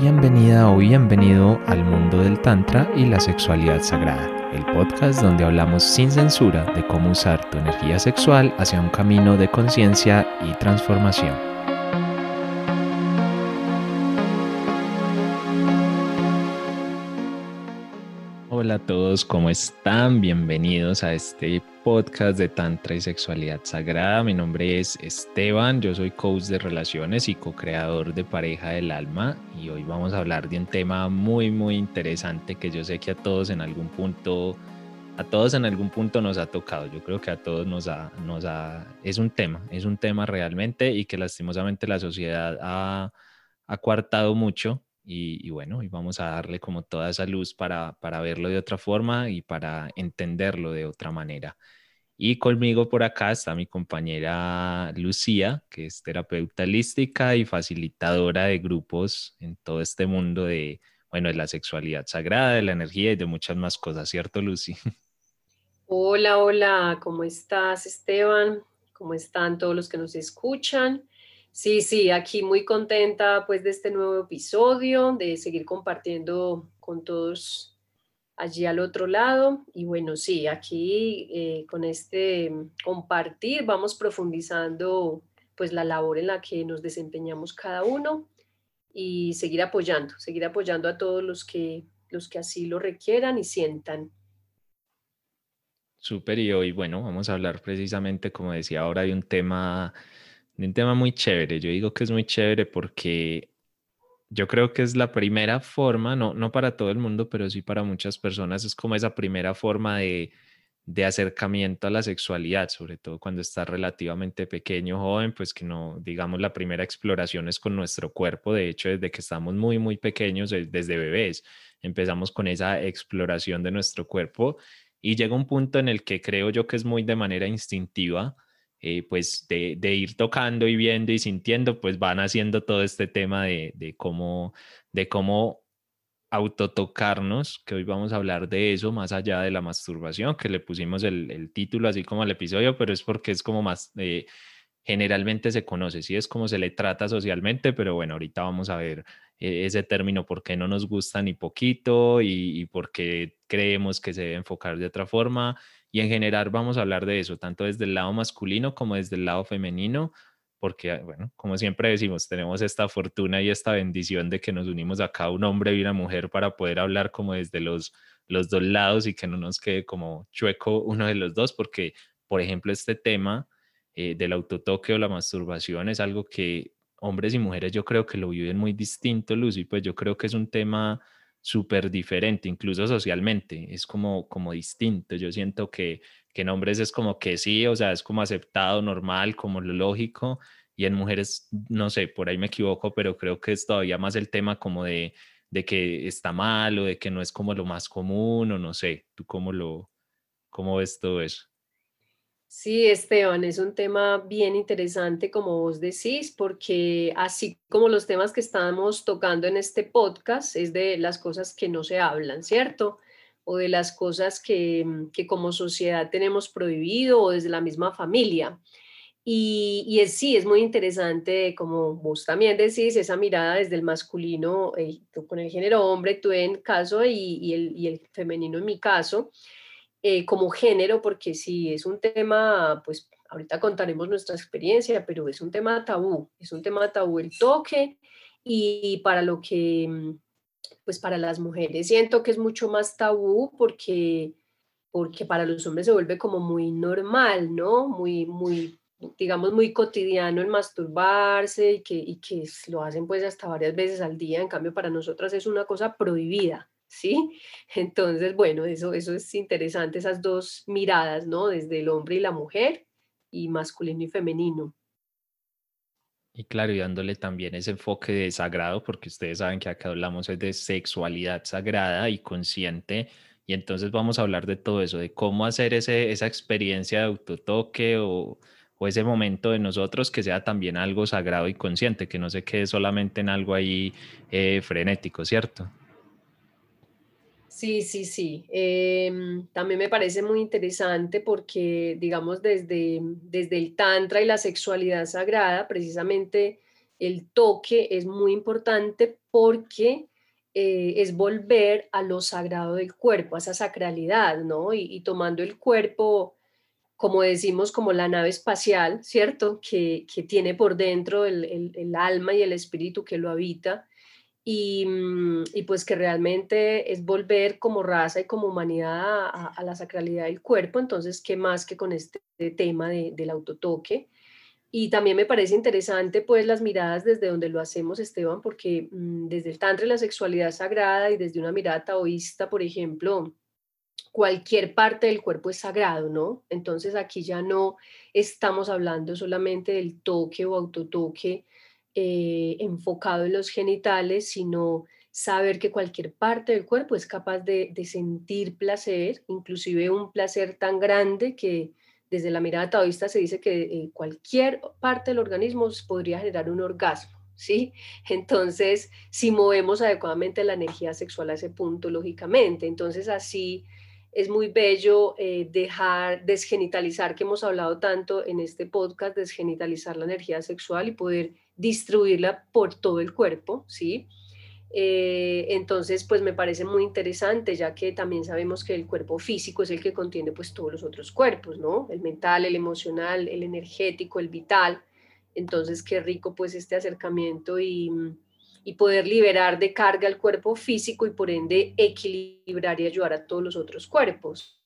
Bienvenida o bienvenido al mundo del Tantra y la sexualidad sagrada, el podcast donde hablamos sin censura de cómo usar tu energía sexual hacia un camino de conciencia y transformación. Hola a todos, ¿cómo están? Bienvenidos a este podcast de Tantra y Sexualidad Sagrada. Mi nombre es Esteban, yo soy coach de relaciones y co-creador de Pareja del Alma y hoy vamos a hablar de un tema muy muy interesante que yo sé que a todos en algún punto a todos en algún punto nos ha tocado. Yo creo que a todos nos ha, nos ha, es un tema, es un tema realmente y que lastimosamente la sociedad ha, ha coartado mucho y, bueno, y vamos a darle como toda esa luz para, para verlo de otra forma y para entenderlo de otra manera. Y conmigo por acá está mi compañera Lucía, que es terapeuta holística y facilitadora de grupos en todo este mundo de, bueno, de la sexualidad sagrada, de la energía y de muchas más cosas, ¿cierto, Lucy? Hola, hola, ¿cómo estás, Esteban? ¿Cómo están todos los que nos escuchan? Sí, sí, aquí muy contenta pues de este nuevo episodio, de seguir compartiendo con todos allí al otro lado. Y bueno, sí, aquí eh, con este compartir vamos profundizando pues la labor en la que nos desempeñamos cada uno y seguir apoyando, seguir apoyando a todos los que, los que así lo requieran y sientan. Súper, y hoy, bueno, vamos a hablar precisamente, como decía ahora, de un tema un tema muy chévere. Yo digo que es muy chévere porque yo creo que es la primera forma, no, no para todo el mundo, pero sí para muchas personas, es como esa primera forma de, de acercamiento a la sexualidad, sobre todo cuando estás relativamente pequeño, joven, pues que no, digamos, la primera exploración es con nuestro cuerpo, de hecho, desde que estamos muy, muy pequeños, desde bebés, empezamos con esa exploración de nuestro cuerpo. Y llega un punto en el que creo yo que es muy de manera instintiva, eh, pues de, ir tocando y viendo y sintiendo, pues van haciendo todo este tema de, cómo, de cómo autotocarnos, que hoy vamos a hablar de eso, más allá de la masturbación, que le pusimos el, título así como al episodio, pero es porque es como más, eh, generalmente se conoce, sí es como se le trata socialmente, pero bueno, ahorita vamos a ver eh, ese término, por qué no nos gusta ni poquito y, y por qué creemos que se debe enfocar de otra forma y en general vamos a hablar de eso, tanto desde el lado masculino como desde el lado femenino, porque, bueno, como siempre decimos, tenemos esta fortuna y esta bendición de que nos unimos acá un hombre y una mujer para poder hablar como desde los, los dos lados y que no nos quede como chueco uno de los dos, porque, por ejemplo, este tema eh, del autotoque o la masturbación es algo que hombres y mujeres yo creo que lo viven muy distinto, Lucy, pues yo creo que es un tema súper diferente, incluso socialmente, es como, como distinto. Yo siento que, que en hombres es como que sí, o sea, es como aceptado, normal, como lo lógico, y en mujeres, no sé, por ahí me equivoco, pero creo que es todavía más el tema como de, de que está mal o de que no es como lo más común, o no sé, ¿tú cómo lo, cómo ves todo eso? Sí, Esteban, es un tema bien interesante, como vos decís, porque así como los temas que estamos tocando en este podcast, es de las cosas que no se hablan, ¿cierto? O de las cosas que, mm, que como sociedad tenemos prohibido o desde la misma familia. Y, y es, sí, es muy interesante, como vos también decís, esa mirada desde el masculino, eh, con el género hombre, tú en caso y, y, el, y el femenino en mi caso. Eh, como género, porque si es un tema, pues ahorita contaremos nuestra experiencia, pero es un tema tabú, es un tema tabú el toque y para lo que, mm, pues para las mujeres siento que es mucho más tabú porque, porque para los hombres se vuelve como muy normal, ¿no? Muy, muy, digamos, muy cotidiano el masturbarse y que, y que lo hacen pues hasta varias veces al día, en cambio para nosotras es una cosa prohibida. ¿Sí? Entonces, bueno, eso, eso es interesante, esas dos miradas, ¿no? Desde el hombre y la mujer y masculino y femenino. Y claro, y dándole también ese enfoque de sagrado, porque ustedes saben que acá hablamos de sexualidad sagrada y consciente, y entonces vamos a hablar de todo eso, de cómo hacer ese, esa experiencia de autotoque o, o ese momento de nosotros que sea también algo sagrado y consciente, que no se quede solamente en algo ahí eh, frenético, ¿cierto? Sí, sí, sí. Em, también me parece muy interesante porque, digamos, desde, desde el Tantra y la sexualidad sagrada, precisamente el toque es muy importante porque eh, es volver a lo sagrado del cuerpo, a esa sacralidad, ¿no? Y, tomando el cuerpo, como decimos, como la nave espacial, ¿cierto? Que, tiene por dentro el, alma y el espíritu que lo habita. Y, mm, pues que realmente es volver como raza y como humanidad a, la sacralidad del cuerpo. Entonces, ¿qué más que con este tema del autotoque? Y también me parece interesante pues las miradas desde donde lo hacemos, Esteban, porque mm, desde el tantra y la sexualidad sagrada y desde una mirada taoísta, por ejemplo, cualquier parte del cuerpo es sagrado, ¿no? Entonces aquí ya no estamos hablando solamente del toque o autotoque eh, enfocado en los genitales, sino saber que cualquier parte del cuerpo es capaz de, sentir placer, inclusive un placer tan grande que desde la mirada taoísta se dice que eh, cualquier parte del organismo podría generar un orgasmo, ¿sí? Entonces, si movemos adecuadamente la energía sexual a ese punto, lógicamente, entonces así es muy bello eh, dejar desgenitalizar, que hemos hablado tanto en este podcast, desgenitalizar la energía sexual y poder distribuirla por todo el cuerpo, ¿sí? Eh, entonces, pues me parece muy interesante, ya que también sabemos que el cuerpo físico es el que contiene pues todos los otros cuerpos, ¿no? El mental, el emocional, el energético, el vital. Entonces, qué rico pues este acercamiento y, y poder liberar de carga el cuerpo físico y por ende equilibrar y ayudar a todos los otros cuerpos.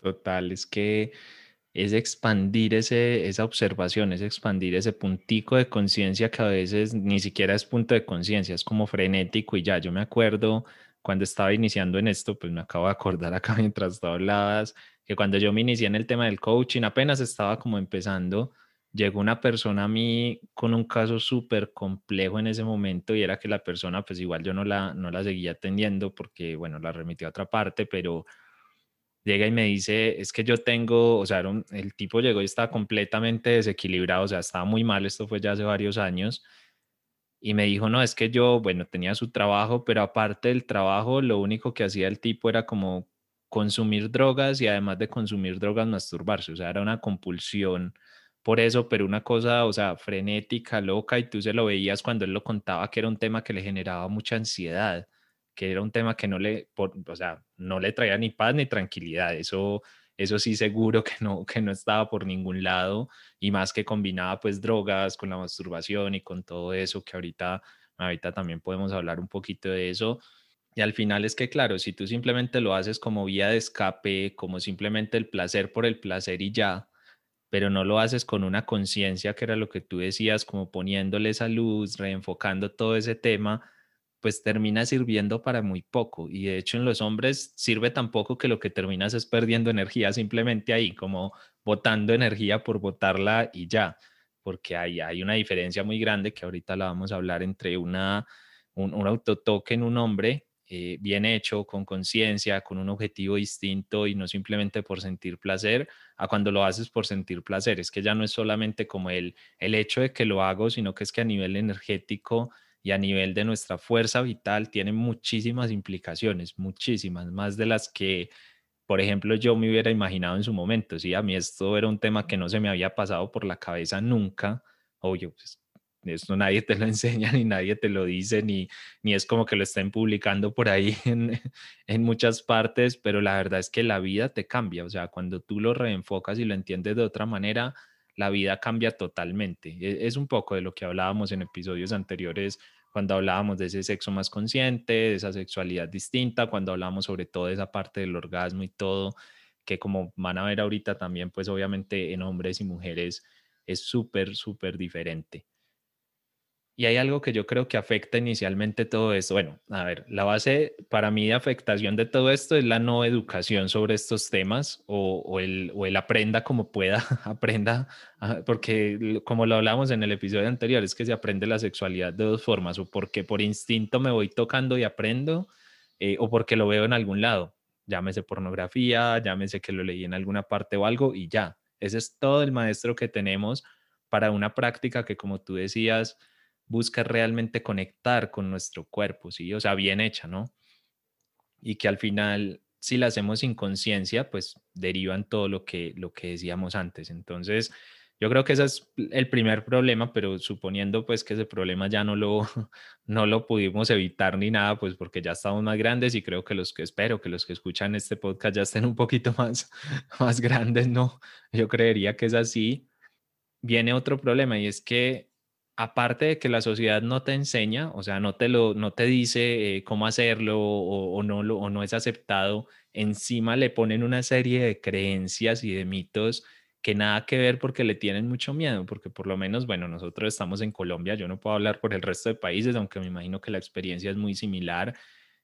Total, es que es expandir ese, esa observación, es expandir ese puntico de conciencia que a veces ni siquiera es punto de conciencia, es como frenético y ya, yo me acuerdo cuando estaba iniciando en esto, pues me acabo de acordar acá mientras tú hablabas, que cuando yo me inicié en el tema del coaching, apenas estaba como empezando, llegó una persona a mí con un caso súper complejo en ese momento y era que la persona, pues igual yo no la, no la seguía atendiendo porque, bueno, la remitió a otra parte, pero llega y me dice, es que yo tengo, o sea, el tipo llegó y estaba completamente desequilibrado, o sea, estaba muy mal, esto fue ya hace varios años, y me dijo, no, es que yo, bueno, tenía su trabajo, pero aparte del trabajo, lo único que hacía el tipo era como consumir drogas y además de consumir drogas, masturbarse, o sea, era una compulsión por eso, pero una cosa, o sea, frenética, loca, y tú se lo veías cuando él lo contaba que era un tema que le generaba mucha ansiedad que era un tema que no le, o sea, no le traía ni paz ni tranquilidad. Eso, eso sí seguro que no, que no estaba por ningún lado y más que combinaba pues drogas con la masturbación y con todo eso que ahorita, ahorita también podemos hablar un poquito de eso. Y al final es que, claro, si tú simplemente lo haces como vía de escape, como simplemente el placer por el placer y ya, pero no lo haces con una conciencia que era lo que tú decías, como poniéndole esa luz, reenfocando todo ese tema, pues termina sirviendo para muy poco. Y de hecho en los hombres sirve tan poco que lo que terminas es perdiendo energía simplemente ahí, como botando energía por botarla y ya, porque hay, hay una diferencia muy grande que ahorita la vamos a hablar entre una, un, un autotoque en un hombre eh, bien hecho, con conciencia, con un objetivo distinto y no simplemente por sentir placer, a cuando lo haces por sentir placer. Es que ya no es solamente como el, el hecho de que lo hago, sino que es que a nivel energético y a nivel de nuestra fuerza vital tiene muchísimas implicaciones, muchísimas, más de las que, por ejemplo, yo me hubiera imaginado en su momento. Sí, a mí esto era un tema que no se me había pasado por la cabeza nunca. Obvio, pues, esto nadie te lo enseña, ni nadie te lo dice, ni, ni es como que lo estén publicando por ahí en, en muchas partes, pero la verdad es que la vida te cambia. O sea, cuando tú lo reenfocas y lo entiendes de otra manera, la vida cambia totalmente. E, es un poco de lo que hablábamos en episodios anteriores cuando hablábamos de ese sexo más consciente, de esa sexualidad distinta, cuando hablábamos sobre todo esa parte del orgasmo y todo, que como van a ver ahorita también, pues obviamente en hombres y mujeres es súper, súper diferente. Y hay algo que yo creo que afecta inicialmente todo esto. Bueno, a ver, la base para mí de afectación de todo esto es la no educación sobre estos temas o, el, o el aprenda como pueda, aprenda, ah, porque como lo hablamos en el episodio anterior, es que se aprende la sexualidad de dos formas, o porque por instinto me voy tocando y aprendo, eh, o porque lo veo en algún lado, llámese pornografía, llámese que lo leí en alguna parte o algo y ya. Ese es todo el maestro que tenemos para una práctica que, como tú decías, busca realmente conectar con nuestro cuerpo, ¿sí? O sea, bien hecha, ¿no? Y que al final, si la hacemos sin conciencia, pues derivan todo lo que, lo que decíamos antes. Entonces, Yo creo que ese es el primer problema, pero suponiendo pues que ese problema ya no lo, no lo pudimos evitar ni nada, pues porque ya estamos más grandes y creo que los que espero que los que escuchan este podcast ya estén un poquito más, más grandes, ¿no? Yo creería que es así. Viene otro problema y es que aparte de que la sociedad no te enseña, o sea, no te, lo, no te dice eh, cómo hacerlo o, no lo, o no es aceptado, encima le ponen una serie de creencias y de mitos que nada que ver porque le tienen mucho miedo, porque por lo menos, bueno, nosotros estamos en Colombia, yo no puedo hablar por el resto de países, aunque me imagino que la experiencia es muy similar,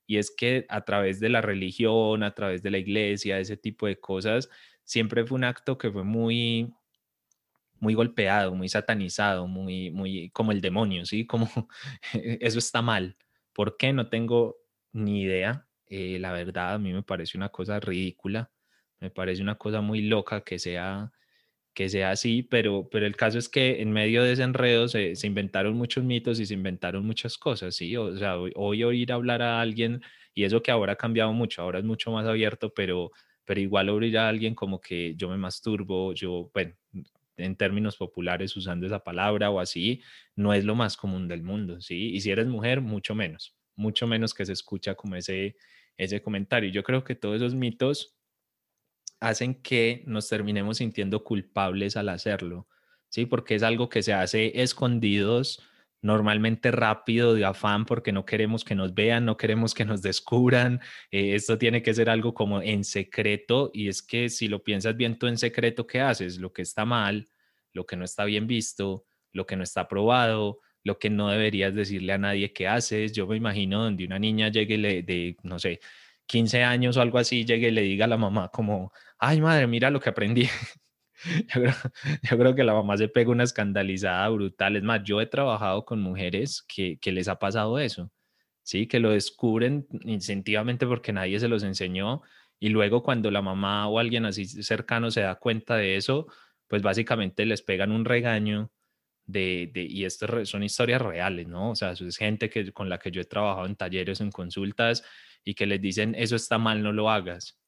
y es que a través de la religión, a través de la iglesia, ese tipo de cosas, siempre fue un acto que fue muy muy golpeado, muy satanizado, muy muy como el demonio, ¿sí? Como eso está mal. ¿Por qué? No tengo ni idea. Eh, la verdad, a mí me parece una cosa ridícula, me parece una cosa muy loca que sea que sea así, pero, pero el caso es que en medio de ese enredo se, inventaron muchos mitos y se inventaron muchas cosas, ¿sí? O sea, hoy, oír hablar a alguien, y eso que ahora ha cambiado mucho, ahora es mucho más abierto, pero, pero igual oír a alguien como que yo me masturbo, yo, bueno, en términos populares usando esa palabra o así, no es lo más común del mundo, ¿sí? Y si eres mujer, mucho menos, mucho menos que se escucha como ese, ese comentario. Yo creo que todos esos mitos hacen que nos terminemos sintiendo culpables al hacerlo, ¿sí? Porque es algo que se hace escondidos, normalmente rápido, de afán, porque no queremos que nos vean, no queremos que nos descubran. Eh, esto tiene que ser algo como en secreto y es que si lo piensas bien tú en secreto, ¿qué haces? Lo que está mal, lo que no está bien visto, lo que no está aprobado, lo que no deberías decirle a nadie que haces. Yo me imagino donde una niña llegue de, no sé, 15 años o algo así, llegue y le diga a la mamá como, ay madre, mira lo que aprendí. yo, creo, que la mamá se pega una escandalizada brutal. Es más, yo he trabajado con mujeres que, que les ha pasado eso, ¿sí? Que lo descubren instintivamente porque nadie se los enseñó y luego cuando la mamá o alguien así cercano se da cuenta de eso, pues básicamente les pegan un regaño de, de, y estas son historias reales, ¿no? O sea, es gente que, con la que yo he trabajado en talleres, en consultas y que les dicen, eso está mal, no lo hagas.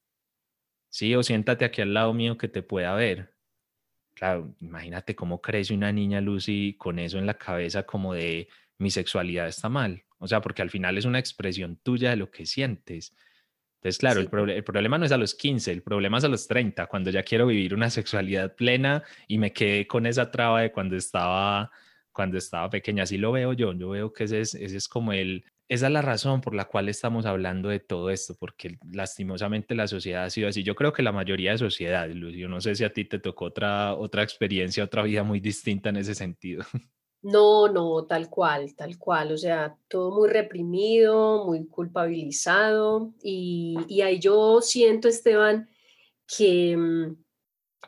Sí, o siéntate aquí al lado mío que te pueda ver. Claro, imagínate cómo crece una niña Lucy con eso en la cabeza como de mi sexualidad está mal. O sea, porque al final es una expresión tuya de lo que sientes. Entonces, claro, el, el, problema no es a los 15, el problema es a los 30, cuando ya quiero vivir una sexualidad plena y me quedé con esa traba de cuando estaba, cuando estaba pequeña. Así lo veo yo, yo veo que ese es, ese es como el, esa es la razón por la cual estamos hablando de todo esto, porque lastimosamente la sociedad ha sido así. Yo creo que la mayoría de sociedades, Lucio, no sé si a ti te tocó otra, otra experiencia, otra vida muy distinta en ese sentido. No, no, tal cual, tal cual. O sea, todo muy reprimido, muy culpabilizado. Y, y ahí yo siento, Esteban, que mm,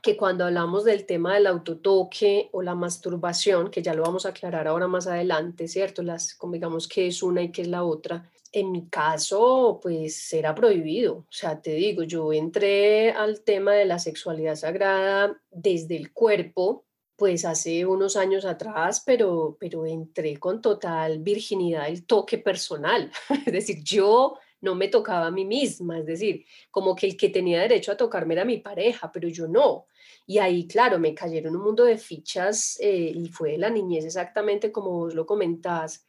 que cuando hablamos del tema del autotoque o la masturbación, que ya lo vamos a aclarar ahora más adelante, ¿cierto? Las, como digamos que es una y que es la otra. En mi caso, pues era prohibido. O sea, te digo, yo entré al tema de la sexualidad sagrada desde el cuerpo, pues hace unos años atrás, pero, pero entré con total virginidad, el toque personal. es decir, yo no me tocaba a mí misma, es decir, como que el que tenía derecho a tocarme era mi pareja, pero yo no. Y ahí, claro, me cayeron un mundo de fichas eh, y fue la niñez exactamente como vos lo comentás,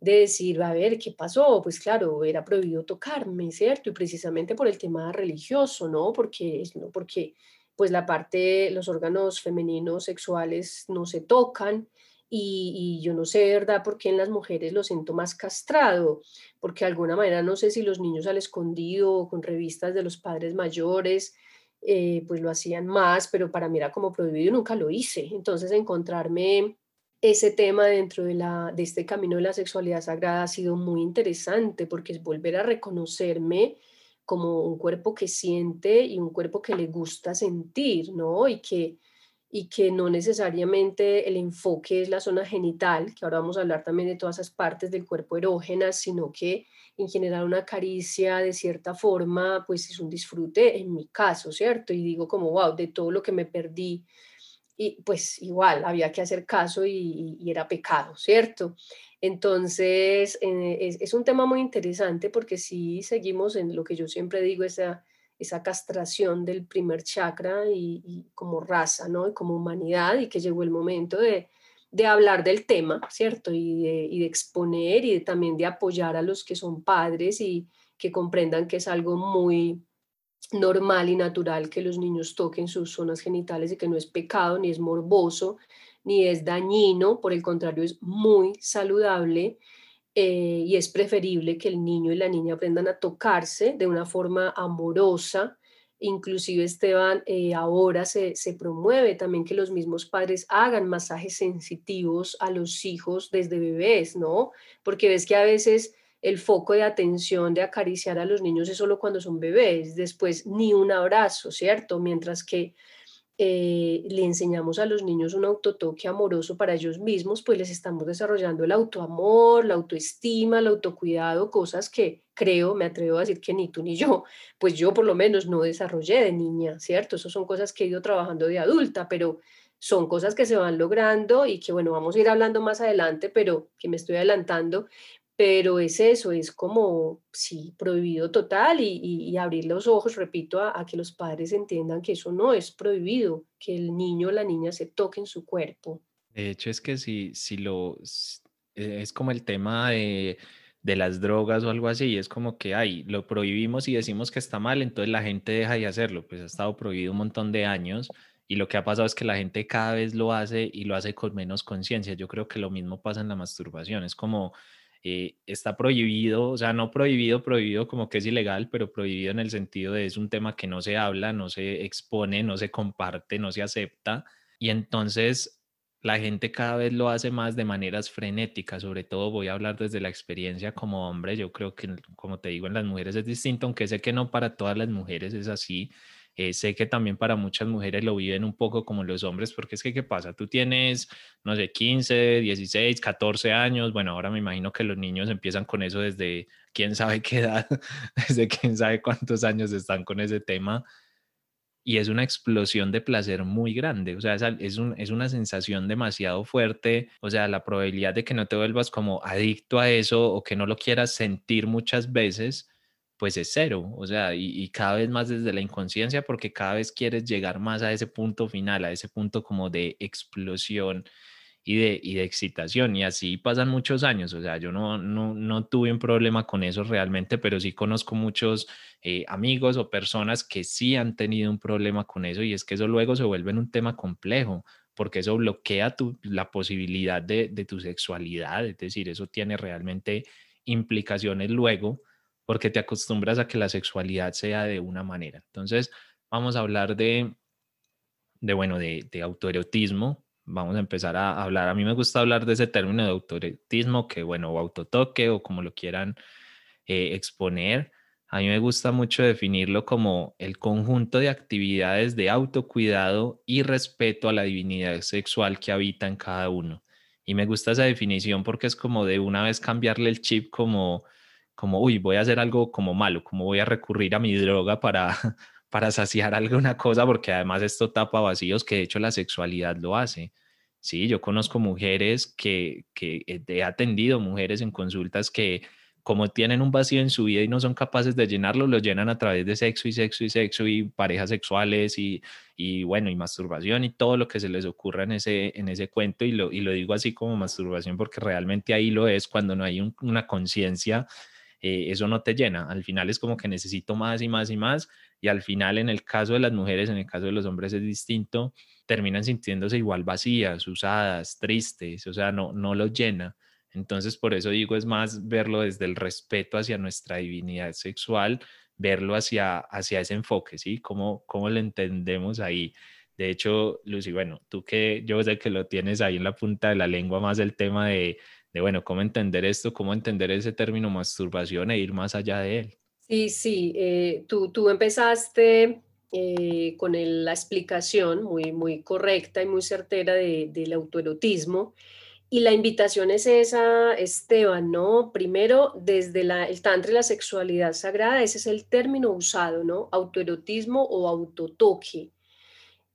de decir, a ver, ¿qué pasó? Pues claro, era prohibido tocarme, ¿cierto? Y precisamente por el tema religioso, ¿no? Porque, ¿no? porque pues la parte, los órganos femeninos sexuales no se tocan y, yo no sé, ¿verdad?, por qué en las mujeres lo siento más castrado, porque de alguna manera no sé si los niños al escondido o con revistas de los padres mayores, eh, pues lo hacían más, pero para mí era como prohibido nunca lo hice. Entonces encontrarme ese tema dentro de, la, de este camino de la sexualidad sagrada ha sido muy interesante porque es volver a reconocerme como un cuerpo que siente y un cuerpo que le gusta sentir, ¿no? Y que, y que no necesariamente el enfoque es la zona genital, que ahora vamos a hablar también de todas esas partes del cuerpo erógenas, sino que en general una caricia de cierta forma, pues es un disfrute en mi caso, ¿cierto? Y digo como, wow, de todo lo que me perdí, y pues igual había que hacer caso y, era pecado, ¿cierto? Entonces, eh, es, es, un tema muy interesante porque si seguimos en lo que yo siempre digo, esa esa castración del primer chakra y, como raza, ¿no? Y como humanidad y que llegó el momento de, hablar del tema, ¿cierto? Y de, exponer y también de apoyar a los que son padres y que comprendan que es algo muy normal y natural que los niños toquen sus zonas genitales y que no es pecado, ni es morboso, ni es dañino, por el contrario, es muy saludable eh, y es preferible que el niño y la niña aprendan a tocarse de una forma amorosa. Inclusive, Esteban, eh, ahora se, se promueve también que los mismos padres hagan masajes sensitivos a los hijos desde bebés, ¿no? Porque ves que a veces el foco de atención de acariciar a los niños es solo cuando son bebés, después ni un abrazo, ¿cierto? Mientras que eh, le enseñamos a los niños un autotoque amoroso para ellos mismos, pues les estamos desarrollando el autoamor, la autoestima, el autocuidado, cosas que creo, me atrevo a decir que ni tú ni yo, pues yo por lo menos no desarrollé de niña, ¿cierto? Esas son cosas que he ido trabajando de adulta, pero son cosas que se van logrando y que, bueno, vamos a ir hablando más adelante, pero que me estoy adelantando, pero es eso, es como, sí, prohibido total y, abrir los ojos, repito, a, que los padres entiendan que eso no es prohibido, que el niño o la niña se toquen su cuerpo. De hecho, es que si, si lo, e, es como el tema de, de las drogas o algo así, es como que, ay, lo prohibimos y decimos que está mal, entonces la gente deja de hacerlo, pues ha estado prohibido un montón de años y lo que ha pasado es que la gente cada vez lo hace y lo hace con menos conciencia. Yo creo que lo mismo pasa en la masturbación, es como eh, está prohibido, o sea, no prohibido, prohibido como que es ilegal, pero prohibido en el sentido de es un tema que no se habla, no se expone, no se comparte, no se acepta. Y entonces la gente cada vez lo hace más de maneras frenéticas, sobre todo voy a hablar desde la experiencia como hombre, yo creo que como te digo en las mujeres es distinto, aunque sé que no para todas las mujeres es así, eh, sé que también para muchas mujeres lo viven un poco como los hombres, porque es que, ¿qué pasa? Tú tienes, no sé, 15, 16, 14 años, bueno, ahora me imagino que los niños empiezan con eso desde quién sabe qué edad, desde quién sabe cuántos años están con ese tema. Y es una explosión de placer muy grande, o sea, es, un, es una sensación demasiado fuerte, o sea, la probabilidad de que no te vuelvas como adicto a eso o que no lo quieras sentir muchas veces, pues es cero, o sea, y, cada vez más desde la inconsciencia, porque cada vez quieres llegar más a ese punto final, a ese punto como de explosión y de, y de excitación, y así pasan muchos años, o sea, yo no, no, no tuve un problema con eso realmente, pero sí conozco muchos eh, amigos o personas que sí han tenido un problema con eso, y es que eso luego se vuelve un tema complejo, porque eso bloquea tu, la posibilidad de, de tu sexualidad, es decir, eso tiene realmente implicaciones luego porque te acostumbras a que la sexualidad sea de una manera. Entonces, vamos a hablar de, de bueno, de, de autoerotismo. Vamos a empezar a hablar. A mí me gusta hablar de ese término de autoerotismo, que bueno, o autotoque, o como lo quieran eh, exponer. A mí me gusta mucho definirlo como el conjunto de actividades de autocuidado y respeto a la divinidad sexual que habita en cada uno. Y me gusta esa definición porque es como de una vez cambiarle el chip como como, uy, voy a hacer algo como malo, como voy a recurrir a mi droga para, para saciar alguna cosa, porque además esto tapa vacíos que de hecho la sexualidad lo hace. Sí, yo conozco mujeres que, que he atendido, mujeres en consultas que como tienen un vacío en su vida y no son capaces de llenarlo, lo llenan a través de sexo y sexo y sexo y parejas sexuales y, y bueno, y masturbación y todo lo que se les ocurra en ese, en ese cuento. Y lo, y lo digo así como masturbación porque realmente ahí lo es cuando no hay una conciencia eh, eso no te llena. Al final es como que necesito más y más y más. Y al final, en el caso de las mujeres, en el caso de los hombres es distinto, terminan sintiéndose igual vacías, usadas, tristes, o sea, no, no los llena. Entonces, por eso digo, es más verlo desde el respeto hacia nuestra divinidad sexual, verlo hacia, hacia ese enfoque, ¿sí? ¿Cómo, ¿Cómo lo entendemos ahí? De hecho, Lucy, bueno, tú que yo sé que lo tienes ahí en la punta de la lengua más el tema de, de, bueno, cómo entender esto, cómo entender ese término masturbación e ir más allá de él. Sí, sí, eh, tú, tú empezaste eh, con la explicación muy, muy correcta y muy certera de, del autoerotismo. Y la invitación es esa, Esteban, ¿no? Primero, desde la, el tantra y la sexualidad sagrada, ese es el término usado, ¿no? Autoerotismo o autotoque.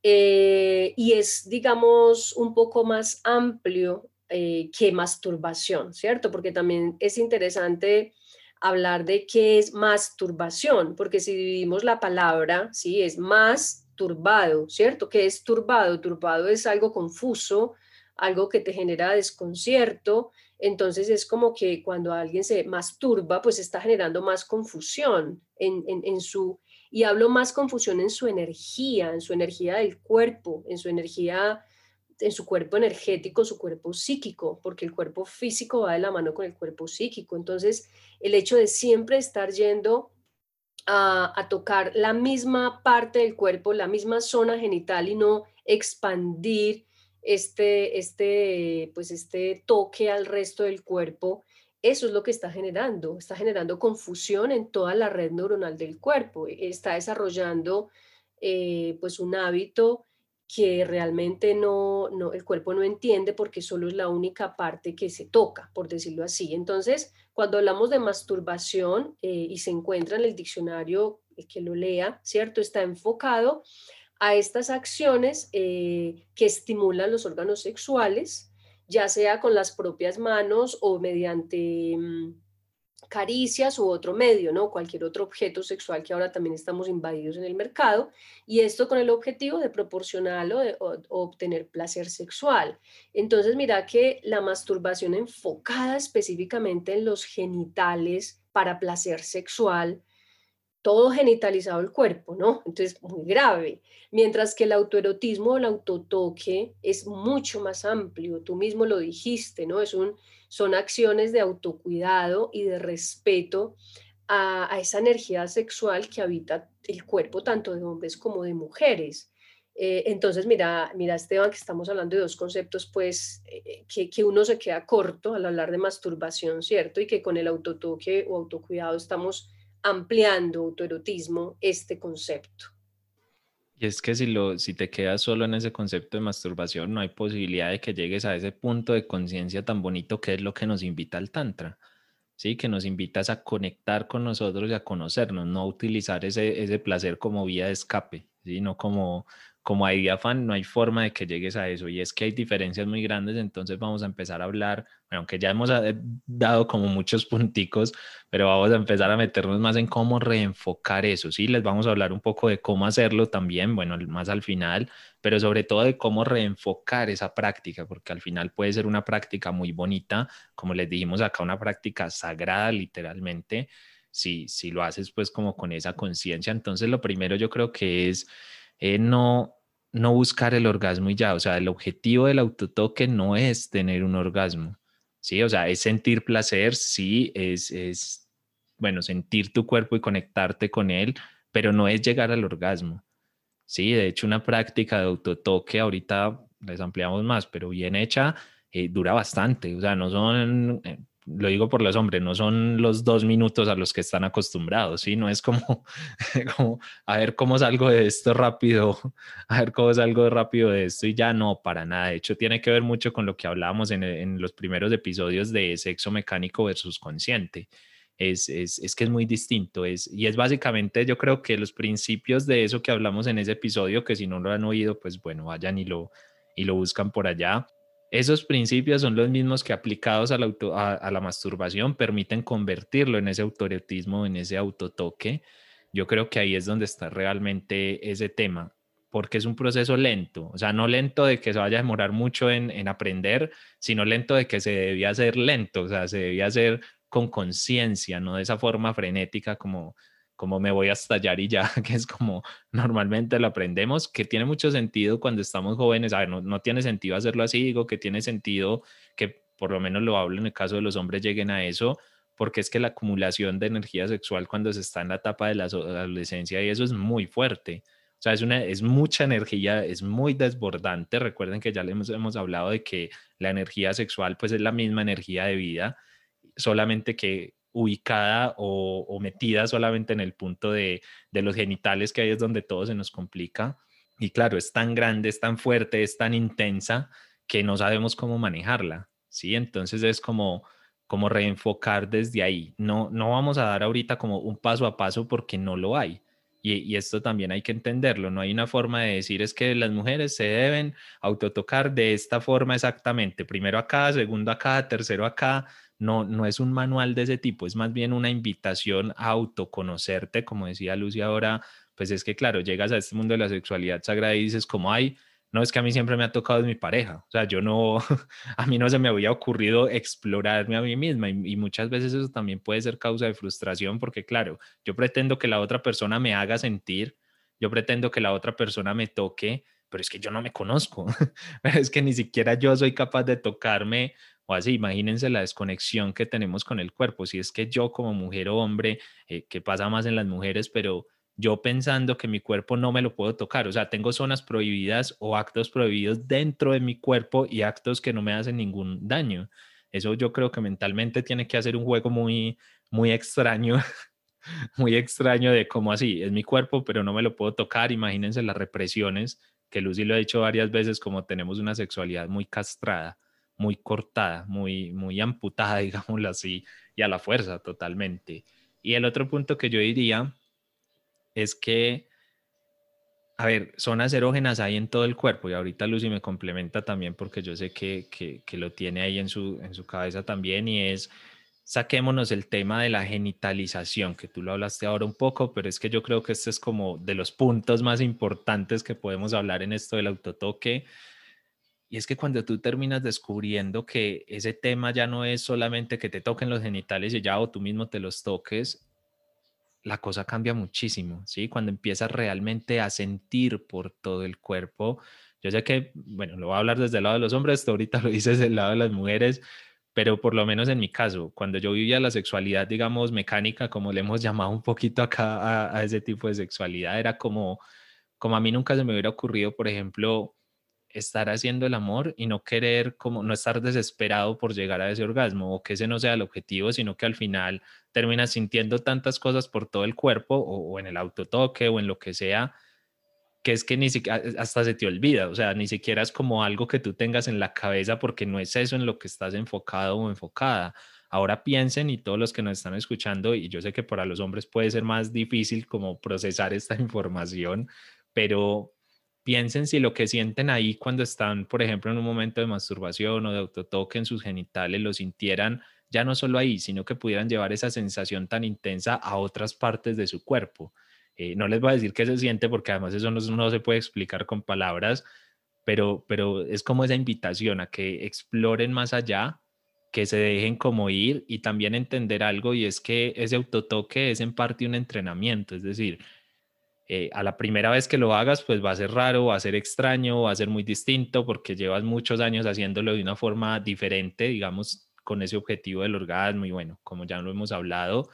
Eh, y es, digamos, un poco más amplio eh, masturbación, ¿cierto? Porque también es interesante hablar de qué es masturbación, porque si dividimos la palabra, sí, es más turbado, ¿cierto? ¿Qué es turbado? Turbado es algo confuso, algo que te genera desconcierto, entonces es como que cuando alguien se masturba, pues está generando más confusión en, en, su, y hablo más confusión en su energía, en su energía del cuerpo, en su energía en su cuerpo energético, su cuerpo psíquico, porque el cuerpo físico va de la mano con el cuerpo psíquico. Entonces, el hecho de siempre estar yendo a, tocar la misma parte del cuerpo, la misma zona genital y no expandir este, este, pues este toque al resto del cuerpo, eso es lo que está generando, está generando confusión en toda la red neuronal del cuerpo, está desarrollando eh, pues un hábito que realmente no, no, el cuerpo no entiende porque solo es la única parte que se toca, por decirlo así. Entonces, cuando hablamos de masturbación eh, y se encuentra en el diccionario, el que lo lea, ¿cierto? Está enfocado a estas acciones eh, que estimulan los órganos sexuales, ya sea con las propias manos o mediante... Mm, caricias u otro medio, ¿no? Cualquier otro objeto sexual que ahora también estamos invadidos en el mercado, y esto con el objetivo de proporcionar o, de, obtener placer sexual. Entonces, mira que la masturbación enfocada específicamente en los genitales para placer sexual, todo genitalizado el cuerpo, ¿no? Entonces, muy grave. Mientras que el autoerotismo o el autotoque es mucho más amplio, tú mismo lo dijiste, ¿no? Es un son acciones de autocuidado y de respeto a, esa energía sexual que habita el cuerpo tanto de hombres como de mujeres. Eh, entonces, mira, mira, Esteban, que estamos hablando de dos conceptos, pues, eh, que, que, uno se queda corto al hablar de masturbación, ¿cierto? Y que con el autotoque o autocuidado estamos ampliando autoerotismo este concepto. Es que si, lo, si te quedas solo en ese concepto de masturbación, no hay posibilidad de que llegues a ese punto de conciencia tan bonito que es lo que nos invita al Tantra. ¿sí? Que nos invitas a conectar con nosotros y a conocernos, no utilizar ese, ese placer como vía de escape, ¿sí? No como, como hay afán, no hay forma de que llegues a eso. Y es que hay diferencias muy grandes, entonces vamos a empezar a hablar, bueno, aunque ya hemos eh, dado como muchos punticos, pero vamos a empezar a meternos más en cómo reenfocar eso. Sí, les vamos a hablar un poco de cómo hacerlo también, bueno, más al final, pero sobre todo de cómo reenfocar esa práctica, porque al final puede ser una práctica muy bonita, como les dijimos acá, una práctica sagrada literalmente. Si, si lo haces pues como con esa conciencia, entonces lo primero yo creo que es eh, no, no buscar el orgasmo y ya, o sea, el objetivo del autotoque no es tener un orgasmo, ¿sí? O sea, es sentir placer, sí, es, es, bueno, sentir tu cuerpo y conectarte con él, pero no es llegar al orgasmo, ¿sí? De hecho, una práctica de autotoque, ahorita les ampliamos más, pero bien hecha, eh, dura bastante, o sea, no son, eh, lo digo por los hombres, no son los dos minutos a los que están acostumbrados, ¿sí? No es como, como a ver cómo salgo de esto rápido, a ver cómo salgo rápido de esto y ya no, para nada. De hecho, tiene que ver mucho con lo que hablábamos en, en los primeros episodios de sexo mecánico versus consciente. Es, es, es, que es muy distinto. Es, y es básicamente, yo creo que los principios de eso que hablamos en ese episodio, que si no lo han oído, pues bueno, vayan y lo, y lo buscan por allá esos principios son los mismos que aplicados a la, masturbación permiten convertirlo en ese autoretismo, en ese autotoque. Yo creo que ahí es donde está realmente ese tema, porque es un proceso lento, o sea, no lento de que se vaya a demorar mucho en, en aprender, sino lento de que se debía hacer lento, o sea, se debía hacer con conciencia, no de esa forma frenética como, como me voy a estallar y ya, que es como normalmente lo aprendemos, que tiene mucho sentido cuando estamos jóvenes. A ver, no, no tiene sentido hacerlo así, digo que tiene sentido que por lo menos lo hablo en el caso de los hombres lleguen a eso, porque es que la acumulación de energía sexual cuando se está en la etapa de la adolescencia y eso es muy fuerte. O sea, es, una, es mucha energía, es muy desbordante. Recuerden que ya le hemos, hemos hablado de que la energía sexual pues es la misma energía de vida, solamente que ubicada o, metida solamente en el punto de, los genitales, que ahí es donde todo se nos complica. Y claro, es tan grande, es tan fuerte, es tan intensa que no sabemos cómo manejarla, ¿sí? Entonces es como, como reenfocar desde ahí. No, no vamos a dar ahorita como un paso a paso porque no lo hay. Y, y, esto también hay que entenderlo. No hay una forma de decir es que las mujeres se deben autotocar de esta forma exactamente. Primero acá, segundo acá, tercero acá. No, no es un manual de ese tipo, es más bien una invitación a autoconocerte, como decía Lucy ahora, pues es que claro, llegas a este mundo de la sexualidad sagrada y dices como, hay no es que a mí siempre me ha tocado mi pareja, o sea, yo no, a mí no se me había ocurrido explorarme a mí misma y, muchas veces eso también puede ser causa de frustración porque claro, yo pretendo que la otra persona me haga sentir, yo pretendo que la otra persona me toque, pero es que yo no me conozco, es que ni siquiera yo soy capaz de tocarme o así, imagínense la desconexión que tenemos con el cuerpo, si es que yo como mujer o hombre, eh, que pasa más en las mujeres, pero yo pensando que mi cuerpo no me lo puedo tocar, o sea, tengo zonas prohibidas o actos prohibidos dentro de mi cuerpo y actos que no me hacen ningún daño. Eso yo creo que mentalmente tiene que hacer un juego muy, muy extraño, muy extraño de cómo así, es mi cuerpo, pero no me lo puedo tocar. Imagínense las represiones, que Lucy lo ha dicho varias veces, como tenemos una sexualidad muy castrada, muy cortada, muy, muy amputada, digámoslo así, y a la fuerza totalmente. Y el otro punto que yo diría es que, a ver, zonas erógenas hay en todo el cuerpo y ahorita Lucy me complementa también porque yo sé que, que, lo tiene ahí en su, en su cabeza también y es, saquémonos el tema de la genitalización, que tú lo hablaste ahora un poco, pero es que yo creo que este es como de los puntos más importantes que podemos hablar en esto del autotoque. Y es que cuando tú terminas descubriendo que ese tema ya no es solamente que te toquen los genitales y ya o tú mismo te los toques, la cosa cambia muchísimo, ¿sí? Cuando empiezas realmente a sentir por todo el cuerpo. Yo sé que, bueno, lo voy a hablar desde el lado de los hombres, tú ahorita lo dices del lado de las mujeres, pero por lo menos en mi caso, cuando yo vivía la sexualidad, digamos, mecánica, como le hemos llamado un poquito acá a, ese tipo de sexualidad, era como, como a mí nunca se me hubiera ocurrido, por ejemplo, estar haciendo el amor y no querer como no estar desesperado por llegar a ese orgasmo o que ese no sea el objetivo, sino que al final terminas sintiendo tantas cosas por todo el cuerpo o, en el autotoque o en lo que sea, que es que ni siquiera hasta se te olvida, o sea, ni siquiera es como algo que tú tengas en la cabeza porque no es eso en lo que estás enfocado o enfocada. Ahora piensen y todos los que nos están escuchando, y yo sé que para los hombres puede ser más difícil como procesar esta información, pero piensen si lo que sienten ahí cuando están, por ejemplo, en un momento de masturbación o de autotoque en sus genitales, lo sintieran ya no solo ahí, sino que pudieran llevar esa sensación tan intensa a otras partes de su cuerpo. Eh, no les voy a decir qué se siente porque además eso no, se puede explicar con palabras, pero, pero es como esa invitación a que exploren más allá, que se dejen como ir y también entender algo y es que ese autotoque es en parte un entrenamiento, es decir, eh, a la primera vez que lo hagas, pues va a ser raro, va a ser extraño, va a ser muy distinto porque llevas muchos años haciéndolo de una forma diferente, digamos, con ese objetivo del orgasmo y bueno, como ya lo hemos hablado,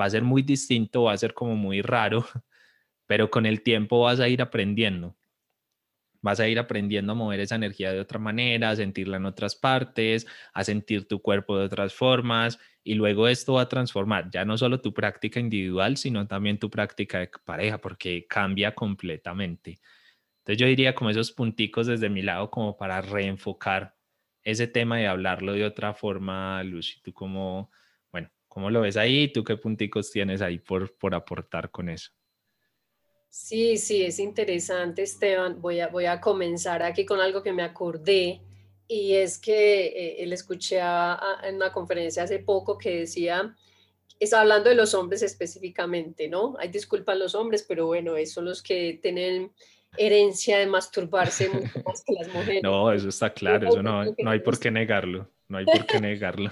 va a ser muy distinto, va a ser como muy raro, pero con el tiempo vas a ir aprendiendo. Vas a ir aprendiendo a mover esa energía de otra manera, a sentirla en otras partes, a sentir tu cuerpo de otras formas y luego esto va a transformar ya no solo tu práctica individual, sino también tu práctica de pareja, porque cambia completamente. Entonces yo diría como esos punticos desde mi lado como para reenfocar ese tema y hablarlo de otra forma, Lucy. ¿Tú cómo, bueno, cómo lo ves ahí? ¿Tú qué punticos tienes ahí por, por aportar con eso? Sí, sí, es interesante, Esteban. Voy a, voy a comenzar aquí con algo que me acordé y es que eh, él escuché en una conferencia hace poco que decía, es hablando de los hombres específicamente, ¿no? Hay disculpas los hombres, pero bueno, esos son los que tienen herencia de masturbarse mucho más que las mujeres. No, eso está claro, eso no, no hay por qué negarlo, no hay por qué negarlo.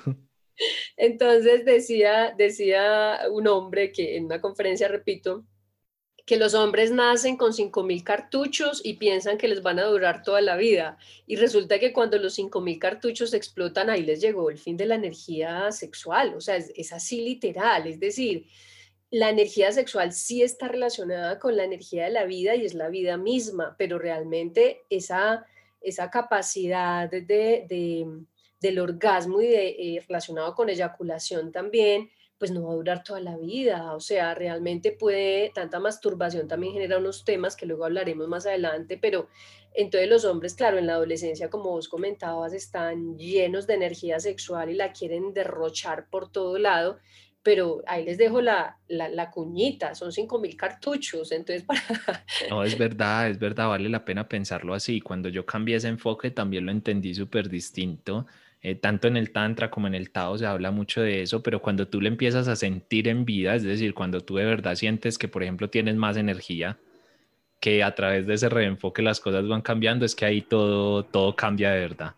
Entonces decía, decía un hombre que en una conferencia, repito, que los hombres nacen con 5.000 cartuchos y piensan que les van a durar toda la vida. Y resulta que cuando los 5.000 cartuchos explotan, ahí les llegó el fin de la energía sexual. O sea, es, así literal. Es decir, la energía sexual sí está relacionada con la energía de la vida y es la vida misma, pero realmente esa, esa capacidad de, del orgasmo y de, eh, relacionado con eyaculación también, pues no va a durar toda la vida. O sea, realmente puede, tanta masturbación también genera unos temas que luego hablaremos más adelante, pero entonces los hombres, claro, en la adolescencia, como vos comentabas, están llenos de energía sexual y la quieren derrochar por todo lado. Pero ahí les dejo la, la, cuñita, son 5.000 cartuchos, entonces para... No, es verdad, es verdad, vale la pena pensarlo así. Cuando yo cambié ese enfoque también lo entendí súper distinto eh, tanto en el Tantra como en el Tao se habla mucho de eso, pero cuando tú le empiezas a sentir en vida, es decir, cuando tú de verdad sientes que, por ejemplo, tienes más energía, que a través de ese reenfoque las cosas van cambiando, es que ahí todo, todo cambia de verdad.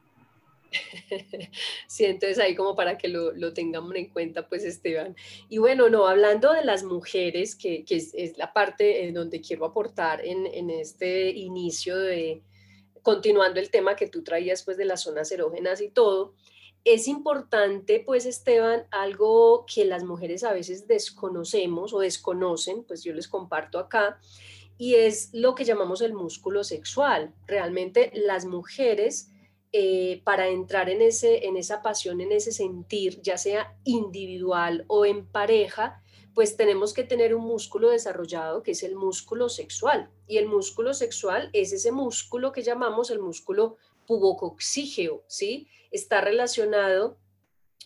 Sí, entonces ahí como para que lo, lo, tengamos en cuenta, pues Esteban. Y bueno, no, hablando de las mujeres, que, que es, es, la parte en donde quiero aportar en, en, este inicio de, continuando el tema que tú traías pues de las zonas erógenas y todo, es importante pues Esteban, algo que las mujeres a veces desconocemos o desconocen, pues yo les comparto acá, y es lo que llamamos el músculo sexual. Realmente las mujeres eh, para entrar en, ese, en esa pasión, en ese sentir, ya sea individual o en pareja, pues tenemos que tener un músculo desarrollado que es el músculo sexual. Y el músculo sexual es ese músculo que llamamos el músculo pubocoxígeo, ¿sí? Está relacionado